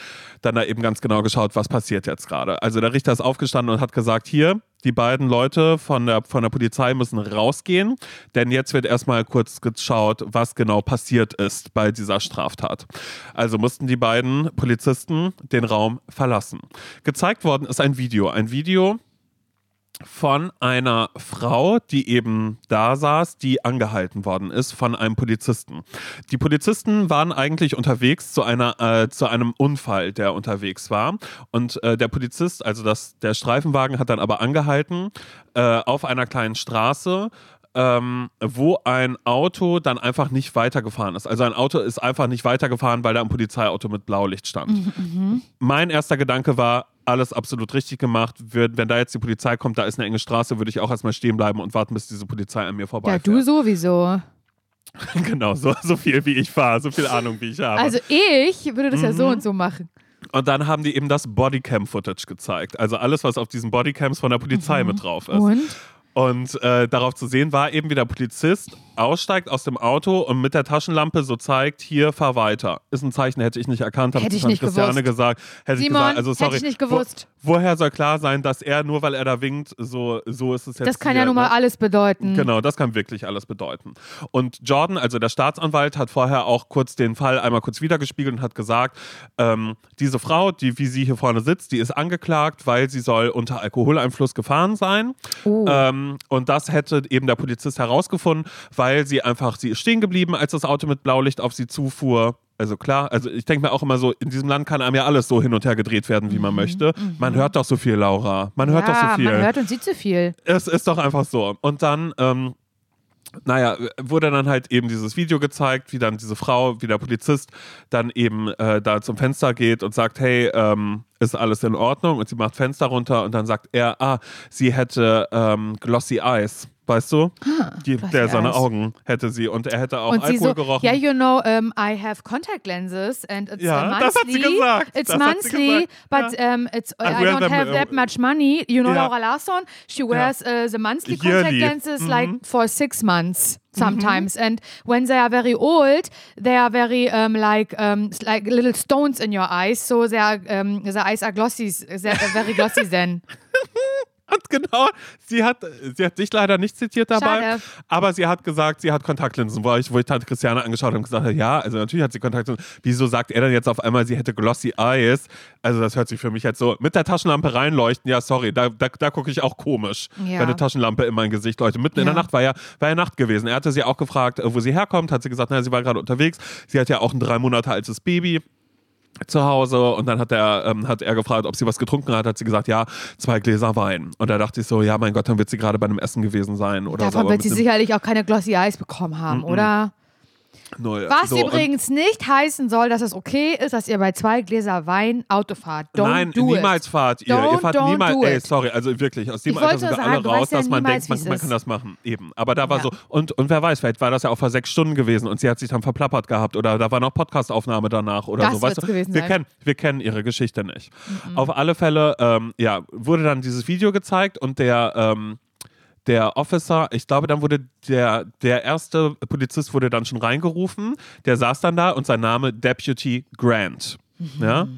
Speaker 1: dann da eben ganz genau geschaut, was passiert jetzt gerade. Also der Richter ist aufgestanden und hat gesagt, hier, die beiden Leute von der, von der Polizei müssen rausgehen, denn jetzt wird erstmal kurz geschaut, was genau passiert ist bei dieser Straftat. Also mussten die beiden Polizisten den Raum verlassen. Gezeigt worden ist ein Video. Ein Video, von einer Frau, die eben da saß, die angehalten worden ist von einem Polizisten. Die Polizisten waren eigentlich unterwegs zu einer äh, zu einem Unfall, der unterwegs war und äh, der Polizist, also das der Streifenwagen hat dann aber angehalten äh, auf einer kleinen Straße ähm, wo ein Auto dann einfach nicht weitergefahren ist. Also ein Auto ist einfach nicht weitergefahren, weil da ein Polizeiauto mit Blaulicht stand. Mhm, mein erster Gedanke war, alles absolut richtig gemacht. Wenn da jetzt die Polizei kommt, da ist eine enge Straße, würde ich auch erstmal stehen bleiben und warten, bis diese Polizei an mir vorbei
Speaker 2: Ja, du sowieso. (laughs)
Speaker 1: genau, so, so viel wie ich fahre, so viel Ahnung wie ich habe.
Speaker 2: Also ich würde das ja so
Speaker 1: Mhm.
Speaker 2: und so machen.
Speaker 1: Und dann haben die eben das Bodycam-Footage gezeigt. Also alles, was auf diesen Bodycams von der Polizei mit drauf ist.
Speaker 2: Und?
Speaker 1: Und äh, darauf zu sehen war eben, wie der Polizist aussteigt aus dem Auto und mit der Taschenlampe so zeigt, hier, fahr weiter. Ist ein Zeichen, hätte ich nicht erkannt, habe
Speaker 2: Hätte ich nicht
Speaker 1: Christiane
Speaker 2: gewusst.
Speaker 1: gesagt. Hätte ich
Speaker 2: Simon,
Speaker 1: gesagt, also
Speaker 2: hätte
Speaker 1: sorry.
Speaker 2: ich nicht gewusst.
Speaker 1: Wo, woher soll klar sein, dass er, nur weil er da winkt, so, so ist es jetzt
Speaker 2: Das kann
Speaker 1: hier,
Speaker 2: ja nun mal
Speaker 1: ne?
Speaker 2: alles bedeuten.
Speaker 1: Genau, das kann wirklich alles bedeuten. Und Jordan, also der Staatsanwalt, hat vorher auch kurz den Fall einmal kurz wiedergespiegelt und hat gesagt, ähm, diese Frau, die wie sie hier vorne sitzt, die ist angeklagt, weil sie soll unter Alkoholeinfluss gefahren sein.
Speaker 2: Oh.
Speaker 1: Ähm, und das hätte eben der Polizist herausgefunden, weil sie einfach, sie ist stehen geblieben, als das Auto mit Blaulicht auf sie zufuhr. Also klar, also ich denke mir auch immer so, in diesem Land kann einem ja alles so hin und her gedreht werden, wie man möchte. Man hört doch so viel, Laura. Man hört
Speaker 2: ja,
Speaker 1: doch so viel.
Speaker 2: man hört und sieht so viel.
Speaker 1: Es ist doch einfach so. Und dann, ähm, naja, wurde dann halt eben dieses Video gezeigt, wie dann diese Frau, wie der Polizist dann eben äh, da zum Fenster geht und sagt, hey, ähm, ist alles in Ordnung? Und sie macht Fenster runter und dann sagt er, ah, sie hätte ähm, glossy eyes. Weißt du? Die,
Speaker 2: glossy
Speaker 1: der seine. Augen hätte sie und er hätte auch
Speaker 2: und sie
Speaker 1: Alkohol
Speaker 2: so,
Speaker 1: gerochen.
Speaker 2: yeah, you know, um, I have contact lenses and it's
Speaker 1: Ja,
Speaker 2: monthly.
Speaker 1: das hat sie gesagt.
Speaker 2: It's
Speaker 1: Das
Speaker 2: monthly, but um, it's,
Speaker 1: I
Speaker 2: I
Speaker 1: wear
Speaker 2: don't
Speaker 1: them,
Speaker 2: have that much money. You know,
Speaker 1: ja.
Speaker 2: Laura Larsson, she wears uh, the monthly contact
Speaker 1: Yearly.
Speaker 2: lenses like
Speaker 1: Mhm.
Speaker 2: for six months sometimes. And when they are very old, they are very um, like um, like little stones in your eyes. So they are, um, the eyes are glossy, they're very glossy then. (laughs)
Speaker 1: Und genau, sie hat, sie hat dich leider nicht zitiert dabei,
Speaker 2: Schade.
Speaker 1: aber sie hat gesagt, sie hat Kontaktlinsen, wo ich, wo ich Tante Christiane angeschaut habe und gesagt habe, ja, also natürlich hat sie Kontaktlinsen. Wieso sagt er dann jetzt auf einmal, sie hätte glossy eyes? Also das hört sich für mich jetzt so, mit der Taschenlampe reinleuchten, ja sorry, da, da, da gucke ich auch komisch,
Speaker 2: Ja.
Speaker 1: wenn eine Taschenlampe in mein Gesicht leuchtet. Mitten in der
Speaker 2: Ja.
Speaker 1: Nacht war ja, war ja Nacht gewesen. Er hatte sie auch gefragt, äh, wo sie herkommt, hat sie gesagt, naja, sie war gerade unterwegs. Sie hat ja auch ein drei Monate altes Baby zu Hause und dann hat er, ähm, hat er gefragt, ob sie was getrunken hat, hat sie gesagt, ja, zwei Gläser Wein. Und da dachte ich so, ja, mein Gott, dann wird sie gerade bei einem Essen gewesen sein oder so.
Speaker 2: Davon
Speaker 1: aber
Speaker 2: wird sie sicherlich auch keine glossy eyes bekommen haben, oder?
Speaker 1: Null.
Speaker 2: Was
Speaker 1: So,
Speaker 2: übrigens nicht heißen soll, dass es okay ist, dass ihr bei zwei Gläser Wein Auto fahrt. Don't
Speaker 1: Nein, niemals
Speaker 2: it.
Speaker 1: fahrt ihr. ihr
Speaker 2: Don't-
Speaker 1: fahrt
Speaker 2: don't
Speaker 1: niemals. Ey, sorry, also wirklich, aus dem
Speaker 2: Ich
Speaker 1: Alter sind wir
Speaker 2: sagen,
Speaker 1: alle raus,
Speaker 2: ja
Speaker 1: dass man denkt, man, man kann das machen. Eben. Aber da war
Speaker 2: Ja.
Speaker 1: so, und, und wer weiß, vielleicht war das ja auch vor sechs Stunden gewesen und sie hat sich dann verplappert gehabt oder da war noch Podcastaufnahme danach oder
Speaker 2: Das
Speaker 1: so. Weißt du?
Speaker 2: gewesen
Speaker 1: wir,
Speaker 2: sein.
Speaker 1: kennen, wir kennen ihre Geschichte nicht. Auf alle Fälle, ähm, ja, wurde dann dieses Video gezeigt und der, ähm, der Officer, ich glaube, dann wurde der, der erste Polizist wurde dann schon reingerufen. Der saß dann da und sein Name Deputy Grant. Ja?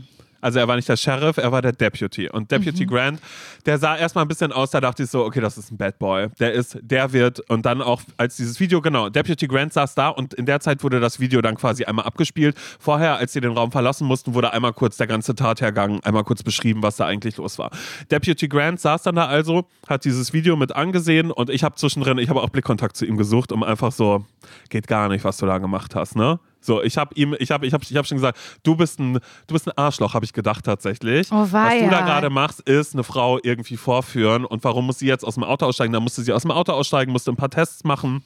Speaker 1: Also er war nicht der Sheriff, er war der Deputy. Und Deputy Grant, der sah erstmal ein bisschen aus, da dachte ich so, okay, das ist ein Bad Boy. Der ist, der wird, und dann auch als dieses Video, genau, Deputy Grant saß da und in der Zeit wurde das Video dann quasi einmal abgespielt. Vorher, als sie den Raum verlassen mussten, wurde einmal kurz der ganze Tathergang, einmal kurz beschrieben, was da eigentlich los war. Deputy Grant saß dann da also, hat dieses Video mit angesehen und ich habe zwischendrin, ich habe auch Blickkontakt zu ihm gesucht, um einfach so, geht gar nicht, was du da gemacht hast, ne? So, ich habe ihm, ich habe, ich habe, ich habe schon gesagt, du bist ein, du bist ein Arschloch, habe ich gedacht tatsächlich.
Speaker 2: Oh,
Speaker 1: Was du da gerade machst, ist eine Frau irgendwie vorführen. Und warum muss sie jetzt aus dem Auto aussteigen? Da musste sie aus dem Auto aussteigen, musste ein paar Tests machen.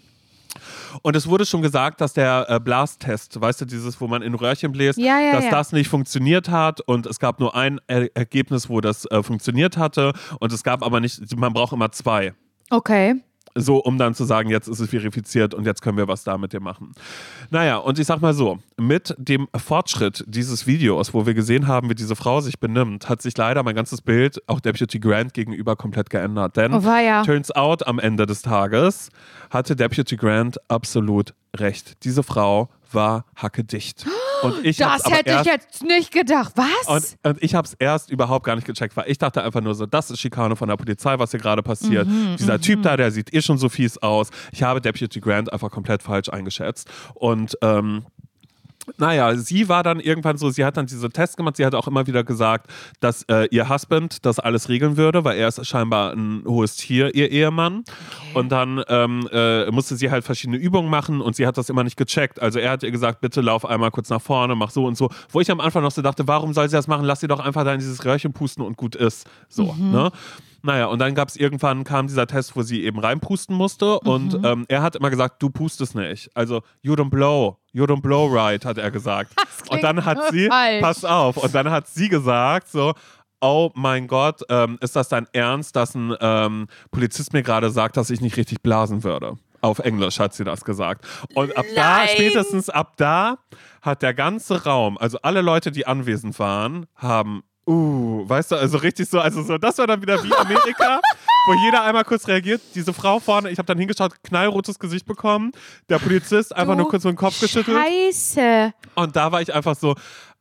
Speaker 1: Und es wurde schon gesagt, dass der äh, Blastest, weißt du, dieses, wo man in Röhrchen bläst,
Speaker 2: Ja, ja,
Speaker 1: dass
Speaker 2: ja.
Speaker 1: das nicht funktioniert hat. Und es gab nur ein er Ergebnis, wo das äh, funktioniert hatte. Und es gab aber nicht, man braucht immer zwei.
Speaker 2: Okay.
Speaker 1: So, um dann zu sagen, jetzt ist es verifiziert und jetzt können wir was da mit dir machen. Naja, und ich sag mal so, mit dem Fortschritt dieses Videos, wo wir gesehen haben, wie diese Frau sich benimmt, hat sich leider mein ganzes Bild auch Deputy Grant gegenüber komplett geändert. Denn
Speaker 2: Oh,
Speaker 1: turns out, am Ende des Tages hatte Deputy Grant absolut recht. Diese Frau war hackedicht. (gasps) Und ich
Speaker 2: Das hätte ich jetzt nicht gedacht. Was?
Speaker 1: Und, und ich habe es erst überhaupt gar nicht gecheckt, weil ich dachte einfach nur so, das ist Schikane von der Polizei, was hier gerade passiert.
Speaker 2: Mhm,
Speaker 1: Dieser Typ da, der sieht eh schon so fies aus. Ich habe Deputy Grant einfach komplett falsch eingeschätzt. Und ähm, naja, sie war dann irgendwann so, sie hat dann diese Tests gemacht, sie hat auch immer wieder gesagt, dass äh, ihr Husband das alles regeln würde, weil er ist scheinbar ein hohes Tier, ihr Ehemann. Und dann ähm, äh, musste sie halt verschiedene Übungen machen und sie hat das immer nicht gecheckt. Also er hat ihr gesagt, bitte lauf einmal kurz nach vorne, mach so und so. Wo ich am Anfang noch so dachte, warum soll sie das machen? Lass sie doch einfach da in dieses Röhrchen pusten und gut ist. So, ne? Naja, und dann gab es irgendwann, kam dieser Test, wo sie eben reinpusten musste und ähm, er hat immer gesagt, du pustest nicht. Also, you don't blow, you don't blow right, hat er gesagt. (laughs) Und dann hat sie,
Speaker 2: falsch.
Speaker 1: pass auf, und dann hat sie gesagt so, oh mein Gott, ähm, ist das dein Ernst, dass ein ähm, Polizist mir gerade sagt, dass ich nicht richtig blasen würde? Auf Englisch hat sie das gesagt. Und ab da,
Speaker 2: Nein.
Speaker 1: spätestens ab da, hat der ganze Raum, also alle Leute, die anwesend waren, haben, uh, weißt du, also richtig so, also so, das war dann wieder wie Amerika, wo jeder einmal kurz reagiert. Diese Frau vorne, ich habe dann hingeschaut, knallrotes Gesicht bekommen. Der Polizist einfach
Speaker 2: Du
Speaker 1: nur kurz mit dem Kopf geschüttelt.
Speaker 2: Scheiße.
Speaker 1: Und da war ich einfach so,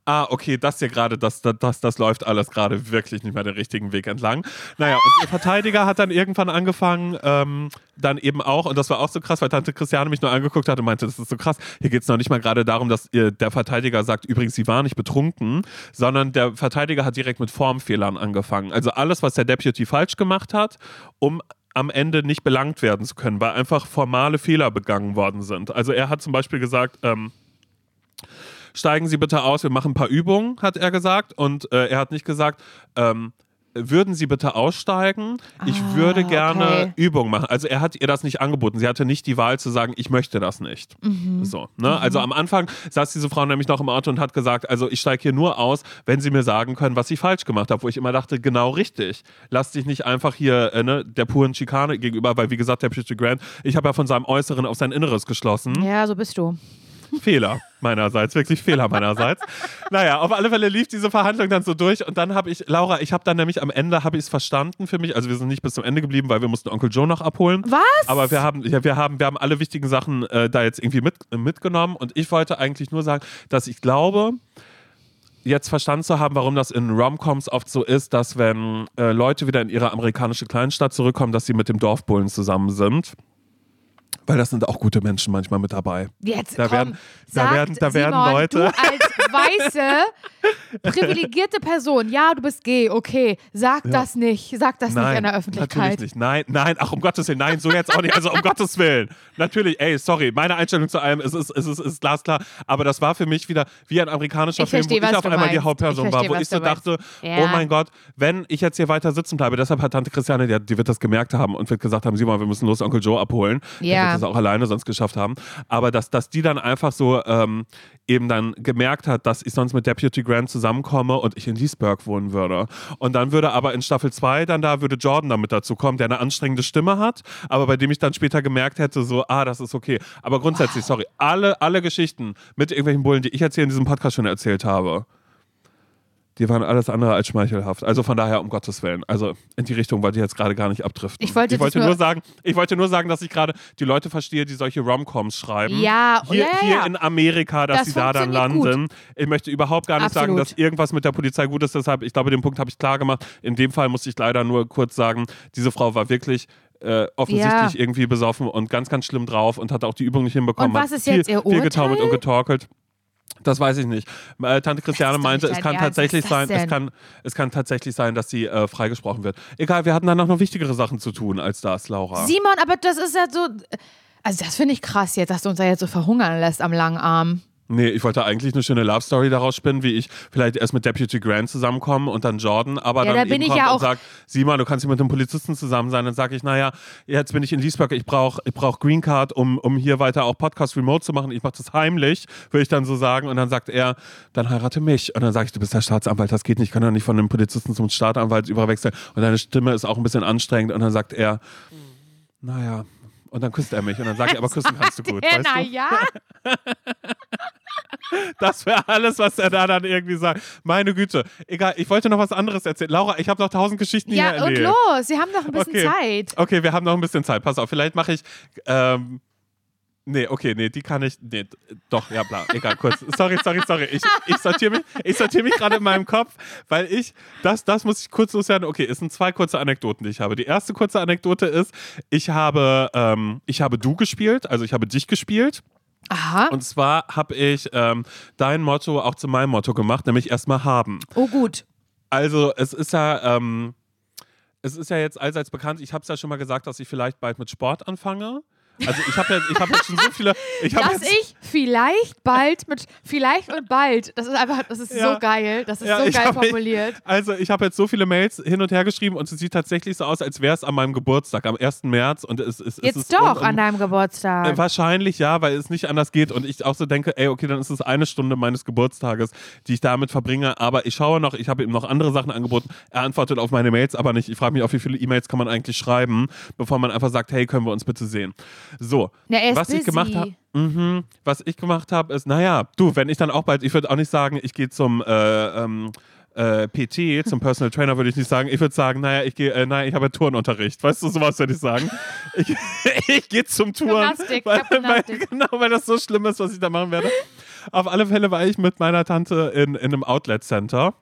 Speaker 1: ah, okay, das hier gerade, das, das, das, das läuft alles gerade wirklich nicht mehr den richtigen Weg entlang. Naja, und der Verteidiger hat dann irgendwann angefangen, ähm, dann eben auch, und das war auch so krass, weil Tante Christiane mich nur angeguckt hat und meinte, das ist so krass, hier geht es noch nicht mal gerade darum, dass ihr, der Verteidiger sagt, übrigens, sie war nicht betrunken, sondern der Verteidiger hat direkt mit Formfehlern angefangen. Also alles, was der Deputy falsch gemacht hat, um am Ende nicht belangt werden zu können, weil einfach formale Fehler begangen worden sind. Also er hat zum Beispiel gesagt, ähm, steigen Sie bitte aus, wir machen ein paar Übungen, hat er gesagt. Und äh, er hat nicht gesagt, ähm, würden Sie bitte aussteigen? Ich
Speaker 2: Ah,
Speaker 1: würde gerne
Speaker 2: okay.
Speaker 1: Übungen machen. Also er hat ihr das nicht angeboten. Sie hatte nicht die Wahl zu sagen, ich möchte das nicht.
Speaker 2: Mhm.
Speaker 1: So, ne? Also am Anfang saß diese Frau nämlich noch im Auto und hat gesagt, also ich steige hier nur aus, wenn Sie mir sagen können, was ich falsch gemacht habe. Wo ich immer dachte, genau richtig. Lass dich nicht einfach hier äh, ne, der puren Schikane gegenüber, weil wie gesagt, der Peter Grant, ich habe ja von seinem Äußeren auf sein Inneres geschlossen.
Speaker 2: Ja, so bist du.
Speaker 1: Fehler meinerseits, wirklich Fehler meinerseits. naja, auf alle Fälle lief diese Verhandlung dann so durch und dann habe ich, Laura, ich habe dann nämlich am Ende, habe ich es verstanden für mich, also wir sind nicht bis zum Ende geblieben, weil wir mussten Onkel Joe noch abholen.
Speaker 2: Was?
Speaker 1: Aber wir haben, ja, wir haben, wir haben alle wichtigen Sachen äh, da jetzt irgendwie mit, äh, mitgenommen und ich wollte eigentlich nur sagen, dass ich glaube, jetzt verstanden zu haben, warum das in Romcoms oft so ist, dass wenn äh, Leute wieder in ihre amerikanische Kleinstadt zurückkommen, dass sie mit dem Dorfbullen zusammen sind. Weil das sind auch gute Menschen manchmal mit dabei.
Speaker 2: Jetzt
Speaker 1: Da
Speaker 2: komm,
Speaker 1: werden- da werden- da werden
Speaker 2: Simon,
Speaker 1: Leute-
Speaker 2: Du als weiße, privilegierte Person, ja, du bist gay, okay, sag das nicht, sag das nicht in der Öffentlichkeit.
Speaker 1: Natürlich nicht. Nein, nein, ach um Gottes Willen, nein, so jetzt auch nicht. Also um Gottes Willen. Natürlich, ey, sorry, meine Einstellung zu allem ist, ist, ist, ist, ist glasklar. Aber das war für mich wieder wie ein amerikanischer
Speaker 2: Ich
Speaker 1: Film,
Speaker 2: verstehe,
Speaker 1: wo ich auf einmal die
Speaker 2: meinst.
Speaker 1: Hauptperson
Speaker 2: Ich
Speaker 1: war, wo ich so dachte,
Speaker 2: Ja.
Speaker 1: oh mein Gott, wenn ich jetzt hier weiter sitzen bleibe, deshalb hat Tante Christiane, die, die wird das gemerkt haben und wird gesagt haben, Simon, wir müssen los Onkel Joe abholen. Der
Speaker 2: Ja.
Speaker 1: das auch alleine sonst geschafft haben. Aber dass, dass die dann einfach so ähm, eben dann gemerkt hat, dass ich sonst mit Deputy Grant zusammenkomme und ich in Leesburg wohnen würde. Und dann würde aber in Staffel 2 dann da würde Jordan damit dazu kommen, der eine anstrengende Stimme hat, aber bei dem ich dann später gemerkt hätte, so, ah, das ist okay. Aber grundsätzlich, sorry, alle, alle Geschichten mit irgendwelchen Bullen, die ich jetzt hier in diesem Podcast schon erzählt habe, die waren alles andere als schmeichelhaft. Also von daher, um Gottes Willen. Also in die Richtung wollte ich jetzt gerade gar nicht abdriften.
Speaker 2: Ich wollte
Speaker 1: ich wollte nur
Speaker 2: nur-
Speaker 1: sagen, ich wollte nur sagen, dass ich gerade die Leute verstehe, die solche Romcoms schreiben.
Speaker 2: Ja,
Speaker 1: hier,
Speaker 2: ja, ja,
Speaker 1: hier in Amerika, dass
Speaker 2: Das
Speaker 1: sie da dann
Speaker 2: funktioniert gut.
Speaker 1: landen. Ich möchte überhaupt gar nicht sagen,
Speaker 2: Absolut.
Speaker 1: dass irgendwas mit der Polizei gut ist. Deshalb, ich glaube, den Punkt habe ich klar gemacht. In dem Fall musste ich leider nur kurz sagen, diese Frau war wirklich äh, offensichtlich
Speaker 2: Ja.
Speaker 1: irgendwie besoffen und ganz, ganz schlimm drauf und hat auch die Übung nicht hinbekommen.
Speaker 2: Und was ist
Speaker 1: viel,
Speaker 2: jetzt ihr
Speaker 1: Viel getaumelt und
Speaker 2: Urteil?
Speaker 1: getorkelt. Das weiß ich nicht. Äh, Tante Christiane meinte, es kann
Speaker 2: Ernst.
Speaker 1: tatsächlich sein, es kann, es kann tatsächlich sein, dass sie äh, freigesprochen wird. Egal, wir hatten danach noch wichtigere Sachen zu tun als das, Laura.
Speaker 2: Simon, aber das ist ja so. Also, das finde ich krass jetzt, dass du uns da jetzt so verhungern lässt am langen Arm.
Speaker 1: Nee, ich wollte eigentlich eine schöne Love Story daraus spinnen, wie ich vielleicht erst mit Deputy Grant zusammenkomme und dann Jordan, aber
Speaker 2: Ja,
Speaker 1: dann
Speaker 2: da bin ich ja
Speaker 1: und
Speaker 2: auch-
Speaker 1: sagt, Simon, du kannst hier mit einem Polizisten zusammen sein. Dann sage ich, naja, jetzt bin ich in Leesburg, ich brauche ich brauch Green Card, um, um hier weiter auch Podcast Remote zu machen. Ich mache das heimlich, würde ich dann so sagen. Und dann sagt er, dann heirate mich. Und dann sage ich, du bist der Staatsanwalt, das geht nicht, ich kann doch nicht von einem Polizisten zum Staatsanwalt überwechseln. Und deine Stimme ist auch ein bisschen anstrengend. Und dann sagt er, naja, und dann küsst er mich. Und dann sage ich, aber küssen kannst du gut. (laughs)
Speaker 2: Ja,
Speaker 1: weißt
Speaker 2: na
Speaker 1: du?
Speaker 2: ja. (laughs)
Speaker 1: Das wäre alles, was er da dann irgendwie sagt. Meine Güte. Egal, ich wollte noch was anderes erzählen. Laura, ich habe noch tausend Geschichten hier
Speaker 2: Ja, und
Speaker 1: erlebt.
Speaker 2: los, Sie haben noch ein bisschen
Speaker 1: Okay.
Speaker 2: Zeit.
Speaker 1: Okay, wir haben noch ein bisschen Zeit. Pass auf, vielleicht mache ich. Ähm, Nee, okay, nee, die kann ich. Nee, doch, ja, bla. Egal, kurz. Sorry, sorry, sorry. Ich, ich sortiere mich, ich sortiere mich gerade in meinem Kopf, weil ich, das, das muss ich kurz loswerden. Okay, es sind zwei kurze Anekdoten, die ich habe. Die erste kurze Anekdote ist, ich habe, ähm, ich habe du gespielt, also ich habe dich gespielt.
Speaker 2: Aha.
Speaker 1: Und zwar habe ich ähm, dein Motto auch zu meinem Motto gemacht, nämlich erstmal haben.
Speaker 2: Oh, gut.
Speaker 1: Also, es ist ja, ähm, es ist ja jetzt allseits bekannt, ich habe es ja schon mal gesagt, dass ich vielleicht bald mit Sport anfange. Also ich habe ja, ich hab jetzt schon so viele. Ich
Speaker 2: Dass
Speaker 1: jetzt,
Speaker 2: ich vielleicht bald mit vielleicht und bald, das ist einfach, das ist
Speaker 1: Ja.
Speaker 2: so geil, das ist
Speaker 1: Ja,
Speaker 2: so
Speaker 1: ich
Speaker 2: geil
Speaker 1: hab-
Speaker 2: formuliert.
Speaker 1: Also ich habe jetzt so viele Mails hin und her geschrieben und es sieht tatsächlich so aus, als wäre es an meinem Geburtstag, am 1. März. Und es, es, es
Speaker 2: Jetzt
Speaker 1: ist
Speaker 2: doch
Speaker 1: rund um-
Speaker 2: an deinem Geburtstag.
Speaker 1: Äh, Wahrscheinlich ja, weil es nicht anders geht und ich auch so denke, ey, okay, dann ist es eine Stunde meines Geburtstages, die ich damit verbringe. Aber ich schaue noch, ich habe ihm noch andere Sachen angeboten. Er antwortet auf meine Mails, aber nicht. Ich frage mich auch, wie viele E-Mails kann man eigentlich schreiben, bevor man einfach sagt, hey, können wir uns bitte sehen. So,
Speaker 2: ist
Speaker 1: was ich habe, mhm, was ich gemacht habe, ist, naja, du, wenn ich dann auch bald, ich würde auch nicht sagen, ich gehe zum äh, ähm, äh, PT, zum Personal Trainer würde ich nicht sagen. Ich würde sagen, naja, ich gehe, äh, naja, ich habe Turnunterricht. Weißt du, sowas würde ich sagen. (laughs) Ich, ich gehe zum Touren.
Speaker 2: Gymnastik,
Speaker 1: weil,
Speaker 2: hab.
Speaker 1: Weil, genau, weil das so schlimm ist, was ich da machen werde. Auf alle Fälle war ich mit meiner Tante in, in einem Outlet Center.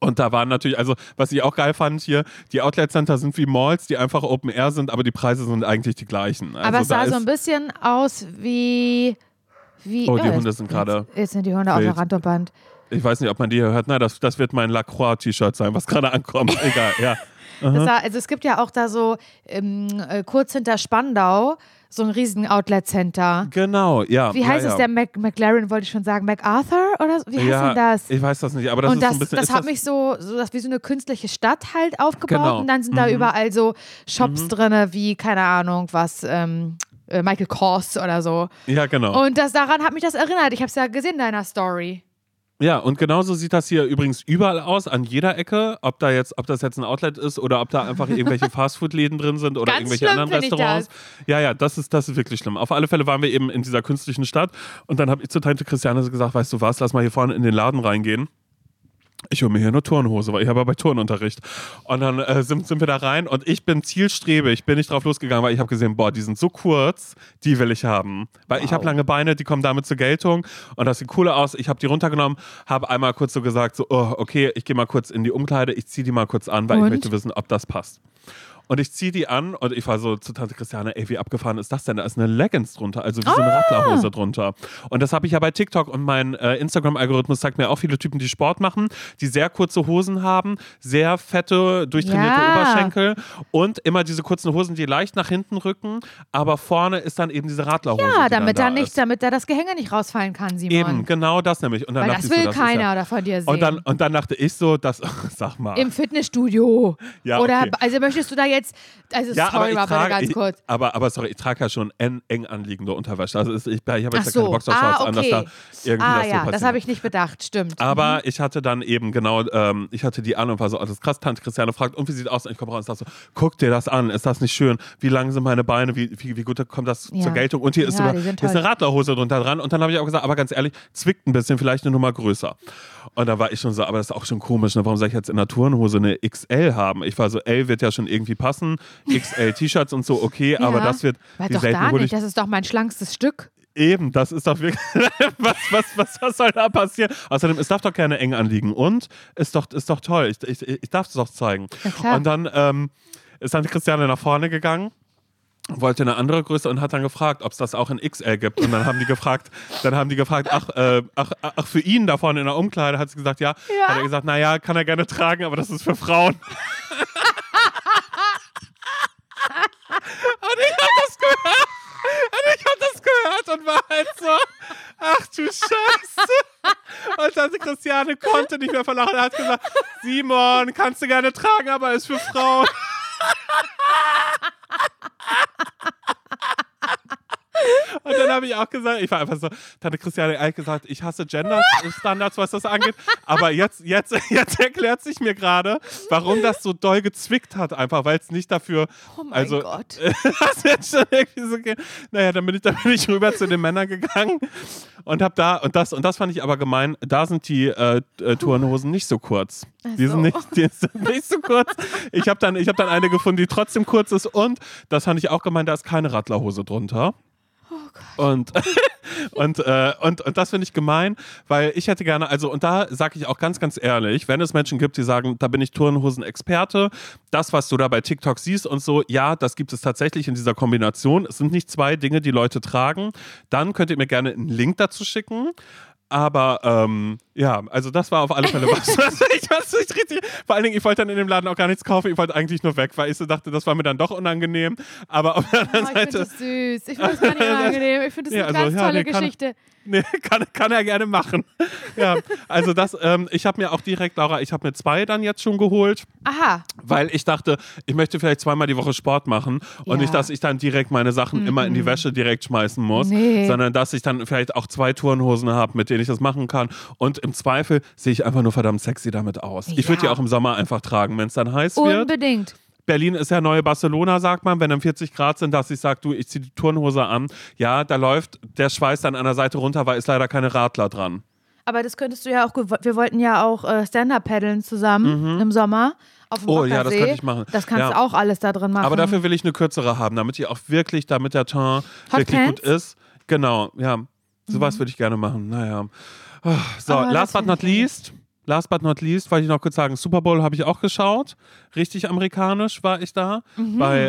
Speaker 1: Und da waren natürlich, also was ich auch geil fand hier, die Outlet Center sind wie Malls, die einfach Open Air sind, aber die Preise sind eigentlich die gleichen. Also
Speaker 2: Aber es sah so ein bisschen aus wie. wie
Speaker 1: Oh, die
Speaker 2: jetzt-
Speaker 1: Hunde sind gerade
Speaker 2: Jetzt, jetzt sind die Hunde auf der Rand und Band.
Speaker 1: Ich weiß nicht, ob man die hier hört. Nein, das, das wird mein Lacroix-T-Shirt sein, was gerade ankommt. (laughs) Egal, ja.
Speaker 2: War, also es gibt ja auch da so ähm, äh, kurz hinter Spandau so ein riesen Outlet-Center.
Speaker 1: Genau, ja.
Speaker 2: Wie
Speaker 1: ja,
Speaker 2: heißt
Speaker 1: ja.
Speaker 2: es? Der Mac McLaren wollte ich schon sagen. MacArthur oder so? wie heißt
Speaker 1: ja,
Speaker 2: denn das?
Speaker 1: Ich weiß das nicht, aber das
Speaker 2: und
Speaker 1: ist
Speaker 2: das,
Speaker 1: so ein bisschen.
Speaker 2: das hat mich so, so das wie so eine künstliche Stadt halt aufgebaut
Speaker 1: Genau.
Speaker 2: und dann sind da
Speaker 1: Mhm.
Speaker 2: überall so Shops drinne wie keine Ahnung was ähm, äh, Michael Kors oder so.
Speaker 1: ja, genau.
Speaker 2: Und das daran hat mich das erinnert. Ich habe es ja gesehen in deiner Story.
Speaker 1: Ja, und genauso sieht das hier übrigens überall aus, an jeder Ecke, ob da jetzt, ob das jetzt ein Outlet ist oder ob da einfach irgendwelche (laughs) Fastfood-Läden drin sind oder
Speaker 2: Ganz
Speaker 1: irgendwelche
Speaker 2: schlimm
Speaker 1: anderen Restaurants. Ja, ja, das ist, das ist wirklich schlimm. Auf alle Fälle waren wir eben in dieser künstlichen Stadt und dann habe ich zu Tante Christiane gesagt, weißt du was, lass mal hier vorne in den Laden reingehen. Ich hole mir hier eine Turnhose, weil ich habe ja bei Turnunterricht. Und dann äh, sind, sind wir da rein und ich bin zielstrebig, bin nicht drauf losgegangen, weil ich habe gesehen, boah, die sind so kurz, die will ich haben. Weil ich habe lange Beine, die kommen damit zur Geltung und das sieht cool aus. Ich habe die runtergenommen, habe einmal kurz so gesagt, so, oh, okay, ich gehe mal kurz in die Umkleide, ich ziehe die mal kurz an, weil
Speaker 2: Und?
Speaker 1: ich möchte wissen, ob das passt. Und ich ziehe die an und ich war so zu Tante Christiane, ey, wie abgefahren ist das denn? Da ist eine Leggings drunter, also wie so eine
Speaker 2: Ah.
Speaker 1: Radlerhose drunter. Und das habe ich ja bei TikTok und mein äh, Instagram-Algorithmus zeigt mir auch viele Typen, die Sport machen, die sehr kurze Hosen haben, sehr fette, durchtrainierte
Speaker 2: Ja.
Speaker 1: Oberschenkel und immer diese kurzen Hosen, die leicht nach hinten rücken, aber vorne ist dann eben diese Radlerhose.
Speaker 2: Ja, damit da
Speaker 1: da
Speaker 2: nicht,
Speaker 1: ist.
Speaker 2: damit da das Gehänge nicht rausfallen kann, Simon.
Speaker 1: Eben, genau das nämlich. Und dann
Speaker 2: Weil das will
Speaker 1: so, das
Speaker 2: keiner
Speaker 1: ja,
Speaker 2: da von dir sehen.
Speaker 1: und dann, und dann dachte ich so, das, (laughs) sag mal.
Speaker 2: Im Fitnessstudio.
Speaker 1: Ja,
Speaker 2: Oder
Speaker 1: okay.
Speaker 2: also möchtest du da jetzt, also
Speaker 1: Ja, aber
Speaker 2: sorry, bitte
Speaker 1: trage,
Speaker 2: ganz
Speaker 1: ich,
Speaker 2: kurz.
Speaker 1: aber, aber sorry, ich trage ja schon eng, eng anliegende Unterwäsche. Also ich, ich habe jetzt ja
Speaker 2: so.
Speaker 1: keine Boxershorts
Speaker 2: Ah,
Speaker 1: an, dass
Speaker 2: okay.
Speaker 1: da irgendwie
Speaker 2: Ah
Speaker 1: das so
Speaker 2: ja,
Speaker 1: passiert.
Speaker 2: das habe ich nicht bedacht, stimmt.
Speaker 1: aber ich hatte dann eben genau, ähm, ich hatte die an und war so, oh, das ist krass, Tante Christiane fragt, und wie sieht aus? Und ich komme raus und sag so, guck dir das an, ist das nicht schön? Wie lang sind meine Beine? Wie, wie, wie gut kommt das
Speaker 2: Ja.
Speaker 1: zur Geltung? Und hier ist, sogar, hier ist eine. Radlerhose drunter dran. Und dann habe ich auch gesagt, aber ganz ehrlich, zwickt ein bisschen, vielleicht eine Nummer größer. Und da war ich schon so, aber das ist auch schon komisch, ne? warum soll ich jetzt in der Turnhose eine XL haben? Ich war so, L wird ja schon irgendwie passen, XL T-Shirts und so, okay, aber
Speaker 2: Ja.
Speaker 1: das wird,
Speaker 2: Weil doch da
Speaker 1: hole
Speaker 2: nicht,
Speaker 1: ich
Speaker 2: das ist doch mein schlankestes Stück.
Speaker 1: Eben, das ist doch wirklich. (laughs) was, was, was, was soll da passieren? Außerdem, es darf doch gerne eng anliegen. Und ist doch, ist doch toll. Ich, ich, ich darf es doch zeigen. Und dann ähm, ist dann Christiane nach vorne gegangen. Wollte eine andere Größe und hat dann gefragt, ob es das auch in XL gibt. Und dann haben die gefragt, dann haben die gefragt, ach, äh, ach, ach, für ihn da vorne in der Umkleide hat sie gesagt, ja.
Speaker 2: Ja.
Speaker 1: Hat er gesagt, naja, kann er gerne tragen, aber das ist für Frauen. (laughs) und ich hab das gehört. Und ich hab das gehört und war halt so, ach du Scheiße. Und dann Christiane konnte nicht mehr verlachen. Er hat gesagt, Simon, kannst du gerne tragen, aber ist für Frauen. Und dann habe ich auch gesagt, ich war einfach so, Tante Christiane ehrlich gesagt, ich hasse Gender-Standards, was das angeht. Aber jetzt, jetzt, jetzt erklärt sich mir gerade, warum das so doll gezwickt hat, einfach, weil es nicht dafür.
Speaker 2: Oh mein
Speaker 1: also,
Speaker 2: Gott. (laughs)
Speaker 1: das jetzt schon irgendwie so. Naja, dann bin ich, dann bin ich rüber zu den Männern gegangen und habe da, und das, und das fand ich aber gemein, da sind die äh, äh, Turnhosen nicht so kurz. Die sind, nicht, die sind nicht so kurz. Ich habe dann, ich hab dann eine gefunden, die trotzdem kurz ist und, das fand ich auch gemein, da ist keine Radlerhose drunter. Und, (laughs) und, äh, und, und das finde ich gemein, weil ich hätte gerne, also, und da sage ich auch ganz, ganz ehrlich, wenn es Menschen gibt, die sagen, da bin ich Turnhosen-Experte, das, was du da bei TikTok siehst und so, ja, das gibt es tatsächlich in dieser Kombination. Es sind nicht zwei Dinge, die Leute tragen. Dann könnt ihr mir gerne einen Link dazu schicken. Aber ähm, ja, also das war auf alle Fälle was. (laughs) ich war so richtig, vor allen Dingen, ich wollte dann in dem Laden auch gar nichts kaufen. Ich wollte eigentlich nur weg, weil ich so dachte, das war mir dann doch unangenehm. Aber auf der anderen
Speaker 2: Oh, ich
Speaker 1: Seite.
Speaker 2: finde das süß. Ich finde das gar nicht (laughs) unangenehm. Ich finde das
Speaker 1: Ja,
Speaker 2: eine
Speaker 1: also,
Speaker 2: ganz
Speaker 1: ja,
Speaker 2: tolle
Speaker 1: nee, kann-
Speaker 2: Geschichte.
Speaker 1: Nee, kann, kann er gerne machen. (laughs) ja, also das, ähm, ich habe mir auch direkt, Laura, ich habe mir zwei dann jetzt schon geholt,
Speaker 2: Aha.
Speaker 1: weil ich dachte, ich möchte vielleicht zweimal die Woche Sport machen und
Speaker 2: Ja.
Speaker 1: nicht, dass ich dann direkt meine Sachen immer in die Wäsche direkt schmeißen muss,
Speaker 2: Nee.
Speaker 1: sondern dass ich dann vielleicht auch zwei Turnhosen habe, mit denen ich das machen kann. Und im Zweifel sehe ich einfach nur verdammt sexy damit aus. Ich würde die
Speaker 2: Ja.
Speaker 1: auch im Sommer einfach tragen, wenn es dann heiß wird.
Speaker 2: Unbedingt.
Speaker 1: Berlin ist ja neue Barcelona, sagt man, wenn dann 40 Grad sind, dass ich sage, du, ich ziehe die Turnhose an. Ja, da läuft der Schweiß dann an der Seite runter, weil ist leider keine Radler dran.
Speaker 2: Aber das könntest du ja auch, wir wollten ja auch äh, Stand-Up paddeln zusammen im Sommer auf dem
Speaker 1: Oh, ja, das
Speaker 2: Rockersee.
Speaker 1: könnte ich machen.
Speaker 2: Das kannst
Speaker 1: Ja.
Speaker 2: du auch alles da drin machen.
Speaker 1: Aber dafür will ich eine kürzere haben, damit die auch wirklich, damit der Teint
Speaker 2: Hot
Speaker 1: wirklich
Speaker 2: Pants?
Speaker 1: gut ist. Genau, ja. Sowas würde ich gerne machen. Naja. So,
Speaker 2: Aber
Speaker 1: last but not least. Last but not least, wollte ich noch kurz sagen, Super Bowl habe ich auch geschaut. Richtig amerikanisch war ich da. Bei,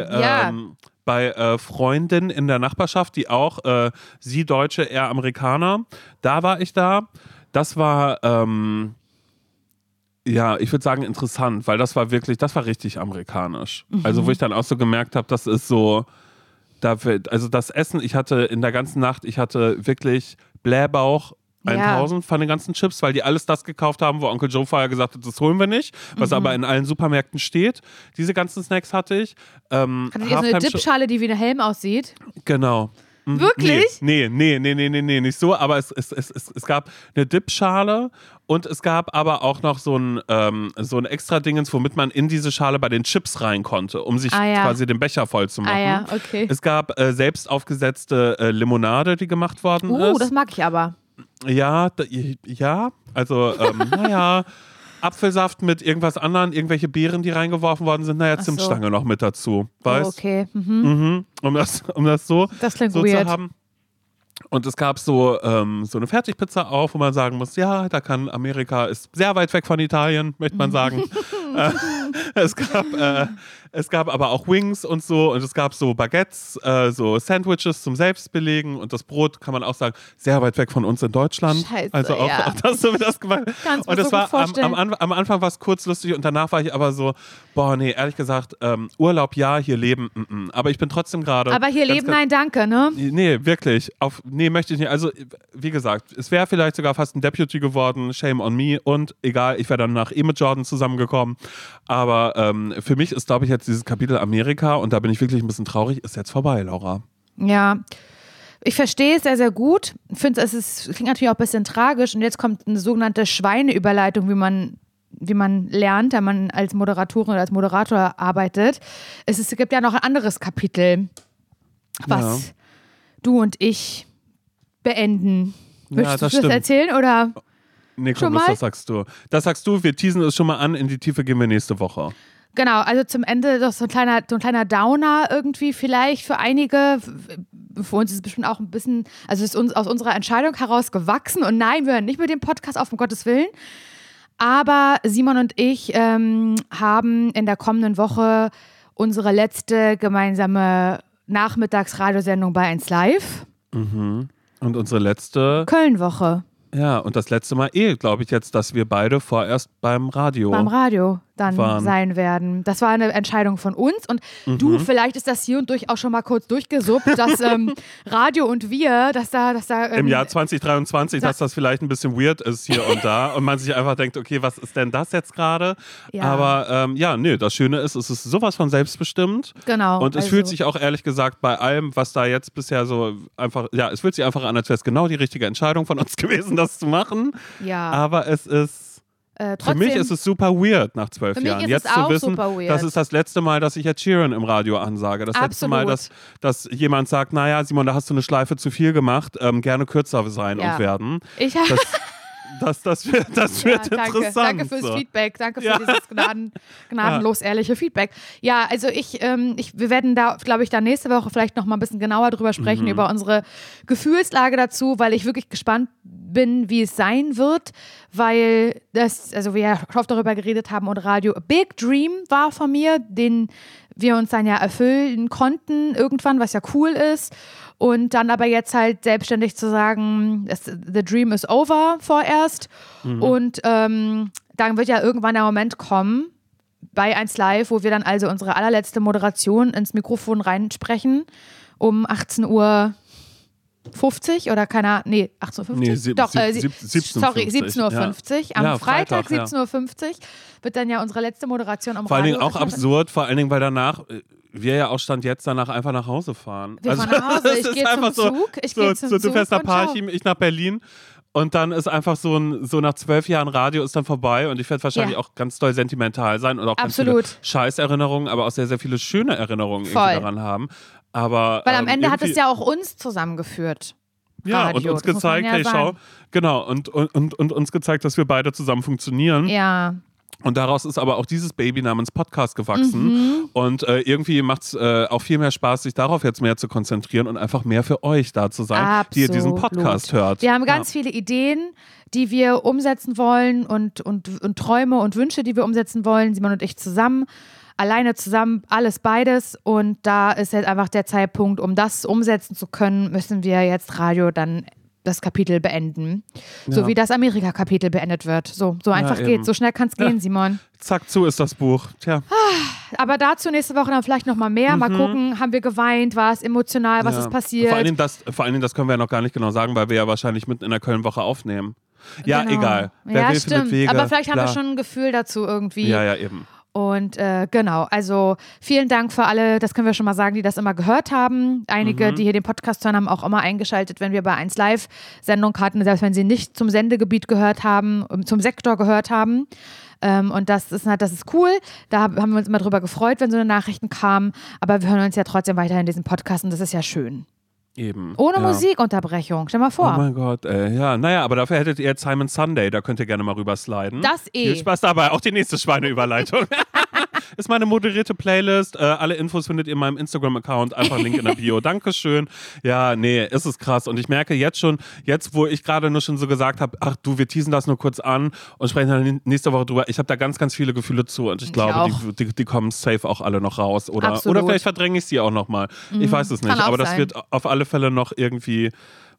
Speaker 2: Mhm. ja.
Speaker 1: ähm, bei äh, Freundin in der Nachbarschaft, die auch, äh, sie Deutsche, er Amerikaner. Da war ich da. Das war, ähm, ja, ich würde sagen interessant, weil das war wirklich, das war richtig amerikanisch. Also wo ich dann auch so gemerkt habe, das ist so, da also das Essen, ich hatte in der ganzen Nacht, ich hatte wirklich Blähbauch.
Speaker 2: Ja.
Speaker 1: 1000 von den ganzen Chips, weil die alles das gekauft haben, wo Onkel Joe vorher gesagt hat, das holen wir nicht, was aber in allen Supermärkten steht. Diese ganzen Snacks hatte ich. Ähm,
Speaker 2: Hattet ihr so eine Dipschale, die wie ein Helm aussieht?
Speaker 1: Genau. Mhm.
Speaker 2: Wirklich?
Speaker 1: Nee, nee, nee, nee, nee, nee, nicht so, aber es, es, es, es, es gab eine Dipschale und es gab aber auch noch so ein, ähm, so ein extra Dingens, womit man in diese Schale bei den Chips rein konnte, um sich
Speaker 2: Ah, ja.
Speaker 1: quasi den Becher voll zu machen.
Speaker 2: Ah ja, okay.
Speaker 1: Es gab äh, selbst aufgesetzte äh, Limonade, die gemacht worden
Speaker 2: Uh,
Speaker 1: ist.
Speaker 2: das mag ich aber.
Speaker 1: Ja, da, ja, also ähm, (laughs) naja, Apfelsaft mit irgendwas anderem, irgendwelche Beeren, die reingeworfen worden sind, naja,
Speaker 2: Ach so.
Speaker 1: Zimtstange noch mit dazu,
Speaker 2: Oh,
Speaker 1: weißt?
Speaker 2: okay. Mhm.
Speaker 1: Mhm, um das, um das so,
Speaker 2: Das klingt
Speaker 1: so zu haben. Und es gab so, ähm, so eine Fertigpizza auf, wo man sagen muss, ja, da kann Amerika ist sehr weit weg von Italien, möchte man sagen. äh, (laughs) (laughs) (laughs) es gab, äh, es gab aber auch Wings und so und es gab so Baguettes, äh, so Sandwiches zum Selbstbelegen und das Brot kann man auch sagen, sehr weit weg von uns in Deutschland.
Speaker 2: Scheiße,
Speaker 1: also auch,
Speaker 2: ja.
Speaker 1: auch das so wie das gemacht. (laughs)
Speaker 2: Kann's mir
Speaker 1: Und es
Speaker 2: so
Speaker 1: war am, am, am Anfang war es kurz lustig und danach war ich aber so, boah, nee, ehrlich gesagt, ähm, Urlaub ja, hier leben, mm, mm. aber ich bin trotzdem gerade.
Speaker 2: Aber hier leben, nein, danke, ne?
Speaker 1: Nee, wirklich. Auf, nee, möchte ich nicht. Also, wie gesagt, es wäre vielleicht sogar fast ein Deputy geworden. Shame on me. Und egal, ich wäre dann nach eh mit Jordan zusammengekommen. Aber ähm, für mich ist, glaube ich, jetzt dieses Kapitel Amerika und da bin ich wirklich ein bisschen traurig, ist jetzt vorbei, Laura.
Speaker 2: Ja. Ich verstehe es sehr, sehr gut. Ich finde, es ist, klingt natürlich auch ein bisschen tragisch. Und jetzt kommt eine sogenannte Schweineüberleitung, wie man, wie man lernt, wenn man als Moderatorin oder als Moderator arbeitet. Es, ist, es gibt ja noch ein anderes Kapitel, was du und ich beenden.
Speaker 1: Ja,
Speaker 2: Möchtest
Speaker 1: das
Speaker 2: du das
Speaker 1: stimmt.
Speaker 2: erzählen oder?
Speaker 1: Nee, komm, das, sagst du. Das sagst du, wir teasen es schon mal an, in die Tiefe gehen wir nächste Woche.
Speaker 2: Genau, also zum Ende doch so ein kleiner, so ein kleiner Downer irgendwie vielleicht für einige. Für uns ist es bestimmt auch ein bisschen, also es ist uns aus unserer Entscheidung heraus gewachsen. Und nein, wir hören nicht mit dem Podcast auf, um Gottes Willen. Aber Simon und ich ähm, haben in der kommenden Woche unsere letzte gemeinsame Nachmittagsradiosendung bei 1 Live.
Speaker 1: Und unsere letzte,
Speaker 2: Köln-Woche
Speaker 1: ja, und das letzte Mal eh, glaube ich jetzt, dass wir beide vorerst beim Radio.
Speaker 2: beim Radio dann
Speaker 1: Waren.
Speaker 2: sein werden. Das war eine Entscheidung von uns und
Speaker 1: Mhm.
Speaker 2: du, vielleicht ist das hier und durch auch schon mal kurz durchgesuppt, dass ähm, (laughs) Radio und wir, dass da, dass da ähm,
Speaker 1: Im Jahr 2023, dass das vielleicht ein bisschen weird ist hier und da (laughs) und man sich einfach denkt, okay, was ist denn das jetzt gerade?
Speaker 2: Ja.
Speaker 1: Aber ähm, ja, nö, das Schöne ist, es ist sowas von selbstbestimmt.
Speaker 2: genau.
Speaker 1: Und es
Speaker 2: also,
Speaker 1: fühlt sich auch ehrlich gesagt bei allem, was da jetzt bisher so einfach, ja, es fühlt sich einfach an, als wäre es genau die richtige Entscheidung von uns (laughs) gewesen, das zu machen.
Speaker 2: ja,
Speaker 1: Aber es ist,
Speaker 2: äh,
Speaker 1: für
Speaker 2: trotzdem,
Speaker 1: mich ist es super weird nach zwölf
Speaker 2: Für
Speaker 1: Jahren. Jetzt zu wissen, das ist das letzte Mal, dass ich Ed Sheeran im Radio ansage. Das letzte Mal,
Speaker 2: Absolut.
Speaker 1: dass, dass jemand sagt, naja, Simon, da hast du eine Schleife zu viel gemacht, ähm, gerne kürzer sein
Speaker 2: Ja.
Speaker 1: und werden.
Speaker 2: ich,
Speaker 1: Das, (laughs) Das, das wird, das wird
Speaker 2: Ja, danke,
Speaker 1: interessant.
Speaker 2: danke fürs
Speaker 1: so.
Speaker 2: Feedback, danke für
Speaker 1: Ja.
Speaker 2: dieses gnaden, (laughs) gnadenlos ehrliche Feedback. Ja, also ich, ähm, ich, wir werden da, glaube ich, dann nächste Woche vielleicht noch mal ein bisschen genauer drüber sprechen,
Speaker 1: Mhm.
Speaker 2: über unsere Gefühlslage dazu, weil ich wirklich gespannt bin, wie es sein wird, weil das, also wir ja oft darüber geredet haben und Radio A Big Dream war von mir, den wir uns dann ja erfüllen konnten irgendwann, was ja cool ist. Und dann aber jetzt halt selbstständig zu sagen, the dream is over vorerst. Und ähm, dann wird ja irgendwann der Moment kommen, bei 1 Live, wo wir dann also unsere allerletzte Moderation ins Mikrofon reinsprechen um 18 Uhr 50 oder keiner, nee, 18.50 Uhr?
Speaker 1: Nee,
Speaker 2: Doch, äh,
Speaker 1: sieb-
Speaker 2: sie-
Speaker 1: sieb- 17.50
Speaker 2: sorry, 17.50 Uhr. Am
Speaker 1: Ja,
Speaker 2: Freitag,
Speaker 1: Freitag, ja.
Speaker 2: 17.50 Uhr wird dann ja unsere letzte Moderation am
Speaker 1: Vor allen
Speaker 2: Radio.
Speaker 1: Dingen auch absurd, vor allen Dingen, weil danach äh, wir ja auch Stand jetzt danach einfach nach Hause fahren.
Speaker 2: Wir fahren nach Hause, (laughs) ich gehe zum
Speaker 1: einfach so,
Speaker 2: Zug, ich
Speaker 1: so,
Speaker 2: gehe zum
Speaker 1: so, Du
Speaker 2: Zug
Speaker 1: fährst nach. Parchim, ich nach Berlin. Und dann ist einfach so ein, so nach zwölf Jahren Radio ist dann vorbei und ich werde wahrscheinlich
Speaker 2: Ja.
Speaker 1: auch ganz doll sentimental sein und auch ganz
Speaker 2: Absolut.
Speaker 1: viele Scheißerinnerungen, aber auch sehr, sehr viele schöne Erinnerungen daran haben. Aber,
Speaker 2: Weil am
Speaker 1: ähm,
Speaker 2: Ende hat es ja auch uns zusammengeführt.
Speaker 1: ja,
Speaker 2: Radio,
Speaker 1: und uns
Speaker 2: das
Speaker 1: gezeigt,
Speaker 2: ja
Speaker 1: hey, schau, genau, und, und, und, und uns gezeigt, dass wir beide zusammen funktionieren.
Speaker 2: Ja,
Speaker 1: Und daraus ist aber auch dieses Baby namens Podcast gewachsen.
Speaker 2: Mhm.
Speaker 1: Und äh, irgendwie macht es äh, auch viel mehr Spaß, sich darauf jetzt mehr zu konzentrieren und einfach mehr für euch da zu sein, die ihr diesen
Speaker 2: Absolut.
Speaker 1: Podcast hört.
Speaker 2: Wir haben ganz viele Ideen, die wir umsetzen wollen und, und, und Träume und Wünsche, die wir umsetzen wollen, Simon und ich zusammen. Alleine zusammen, alles beides. Und da ist jetzt einfach der Zeitpunkt, um das umsetzen zu können, müssen wir jetzt Radio dann das Kapitel beenden. So
Speaker 1: Ja.
Speaker 2: wie das Amerika-Kapitel beendet wird. So, so einfach
Speaker 1: eben.
Speaker 2: geht's. So schnell kann es gehen, Simon.
Speaker 1: Zack, zu ist das Buch. Tja,
Speaker 2: Aber dazu nächste Woche dann vielleicht nochmal mehr. Mal gucken, haben wir geweint, war es emotional, was
Speaker 1: Mhm. ja.
Speaker 2: ist passiert?
Speaker 1: Vor allen, Dingen das, vor allen Dingen, das können wir ja noch gar nicht genau sagen, weil wir ja wahrscheinlich mitten in der Köln-Woche aufnehmen. Ja,
Speaker 2: Genau.
Speaker 1: egal. Wer
Speaker 2: ja,
Speaker 1: will,
Speaker 2: stimmt.
Speaker 1: Wege.
Speaker 2: Aber vielleicht haben wir
Speaker 1: Klar.
Speaker 2: schon ein Gefühl dazu irgendwie.
Speaker 1: Ja, ja, eben.
Speaker 2: Und äh, genau, also vielen Dank für alle, das können wir schon mal sagen, die das immer gehört haben. Einige,
Speaker 1: Mhm.
Speaker 2: die hier den Podcast hören, haben auch immer eingeschaltet, wenn wir bei 1 Live Sendung hatten, selbst wenn sie nicht zum Sendegebiet gehört haben, ähm, zum Sektor gehört haben. Ähm, und das ist, das ist cool. Da hab- haben wir uns immer drüber gefreut, wenn so eine Nachrichten kamen. Aber wir hören uns ja trotzdem weiterhin diesen Podcast und das ist ja schön.
Speaker 1: Eben.
Speaker 2: Ohne
Speaker 1: ja.
Speaker 2: Musikunterbrechung. Stell mal
Speaker 1: Oh
Speaker 2: vor.
Speaker 1: mein Gott, ey. ja, naja, aber dafür hättet ihr jetzt Simon Sunday, da könnt ihr gerne mal rübersliden.
Speaker 2: Das eh.
Speaker 1: Viel Spaß dabei, auch die nächste Schweineüberleitung. (laughs) ist meine moderierte Playlist. Äh, alle Infos findet ihr in meinem Instagram-Account. Einfach Link in der Bio. (laughs) Dankeschön. Ja, nee, es ist krass. Und ich merke jetzt schon, jetzt wo ich gerade nur schon so gesagt habe, ach du, wir teasen das nur kurz an und sprechen dann nächste Woche drüber. Ich habe da ganz, ganz viele Gefühle zu und ich glaube,
Speaker 2: auch.
Speaker 1: die, die, die kommen safe auch alle noch raus. Oder,
Speaker 2: Absolut.
Speaker 1: oder vielleicht verdränge ich sie auch nochmal. Ich weiß es nicht.
Speaker 2: Kann auch
Speaker 1: Aber das
Speaker 2: sein.
Speaker 1: wird auf alle Fälle noch irgendwie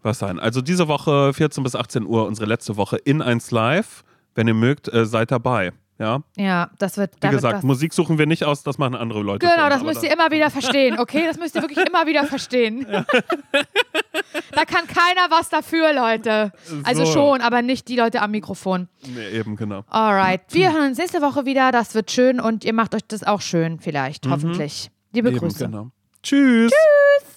Speaker 1: was sein. Also diese Woche 14 bis 18 Uhr, unsere letzte Woche in 1 Live. Wenn ihr mögt, äh, seid dabei. Ja,
Speaker 2: Ja, das wird.
Speaker 1: wie gesagt, Musik suchen wir nicht aus, das machen andere Leute.
Speaker 2: Genau, das müsst ihr immer wieder verstehen, okay? Das müsst ihr wirklich immer wieder verstehen. (laughs) da kann keiner was dafür, Leute. Also
Speaker 1: So.
Speaker 2: schon, aber nicht die Leute am Mikrofon.
Speaker 1: Nee, eben, genau.
Speaker 2: Alright, (clears throat) wir hören uns nächste Woche wieder. Das wird schön und ihr macht euch das auch schön, vielleicht, hoffentlich. Liebe
Speaker 1: Eben,
Speaker 2: Grüße.
Speaker 1: genau. Tschüss. Tschüss.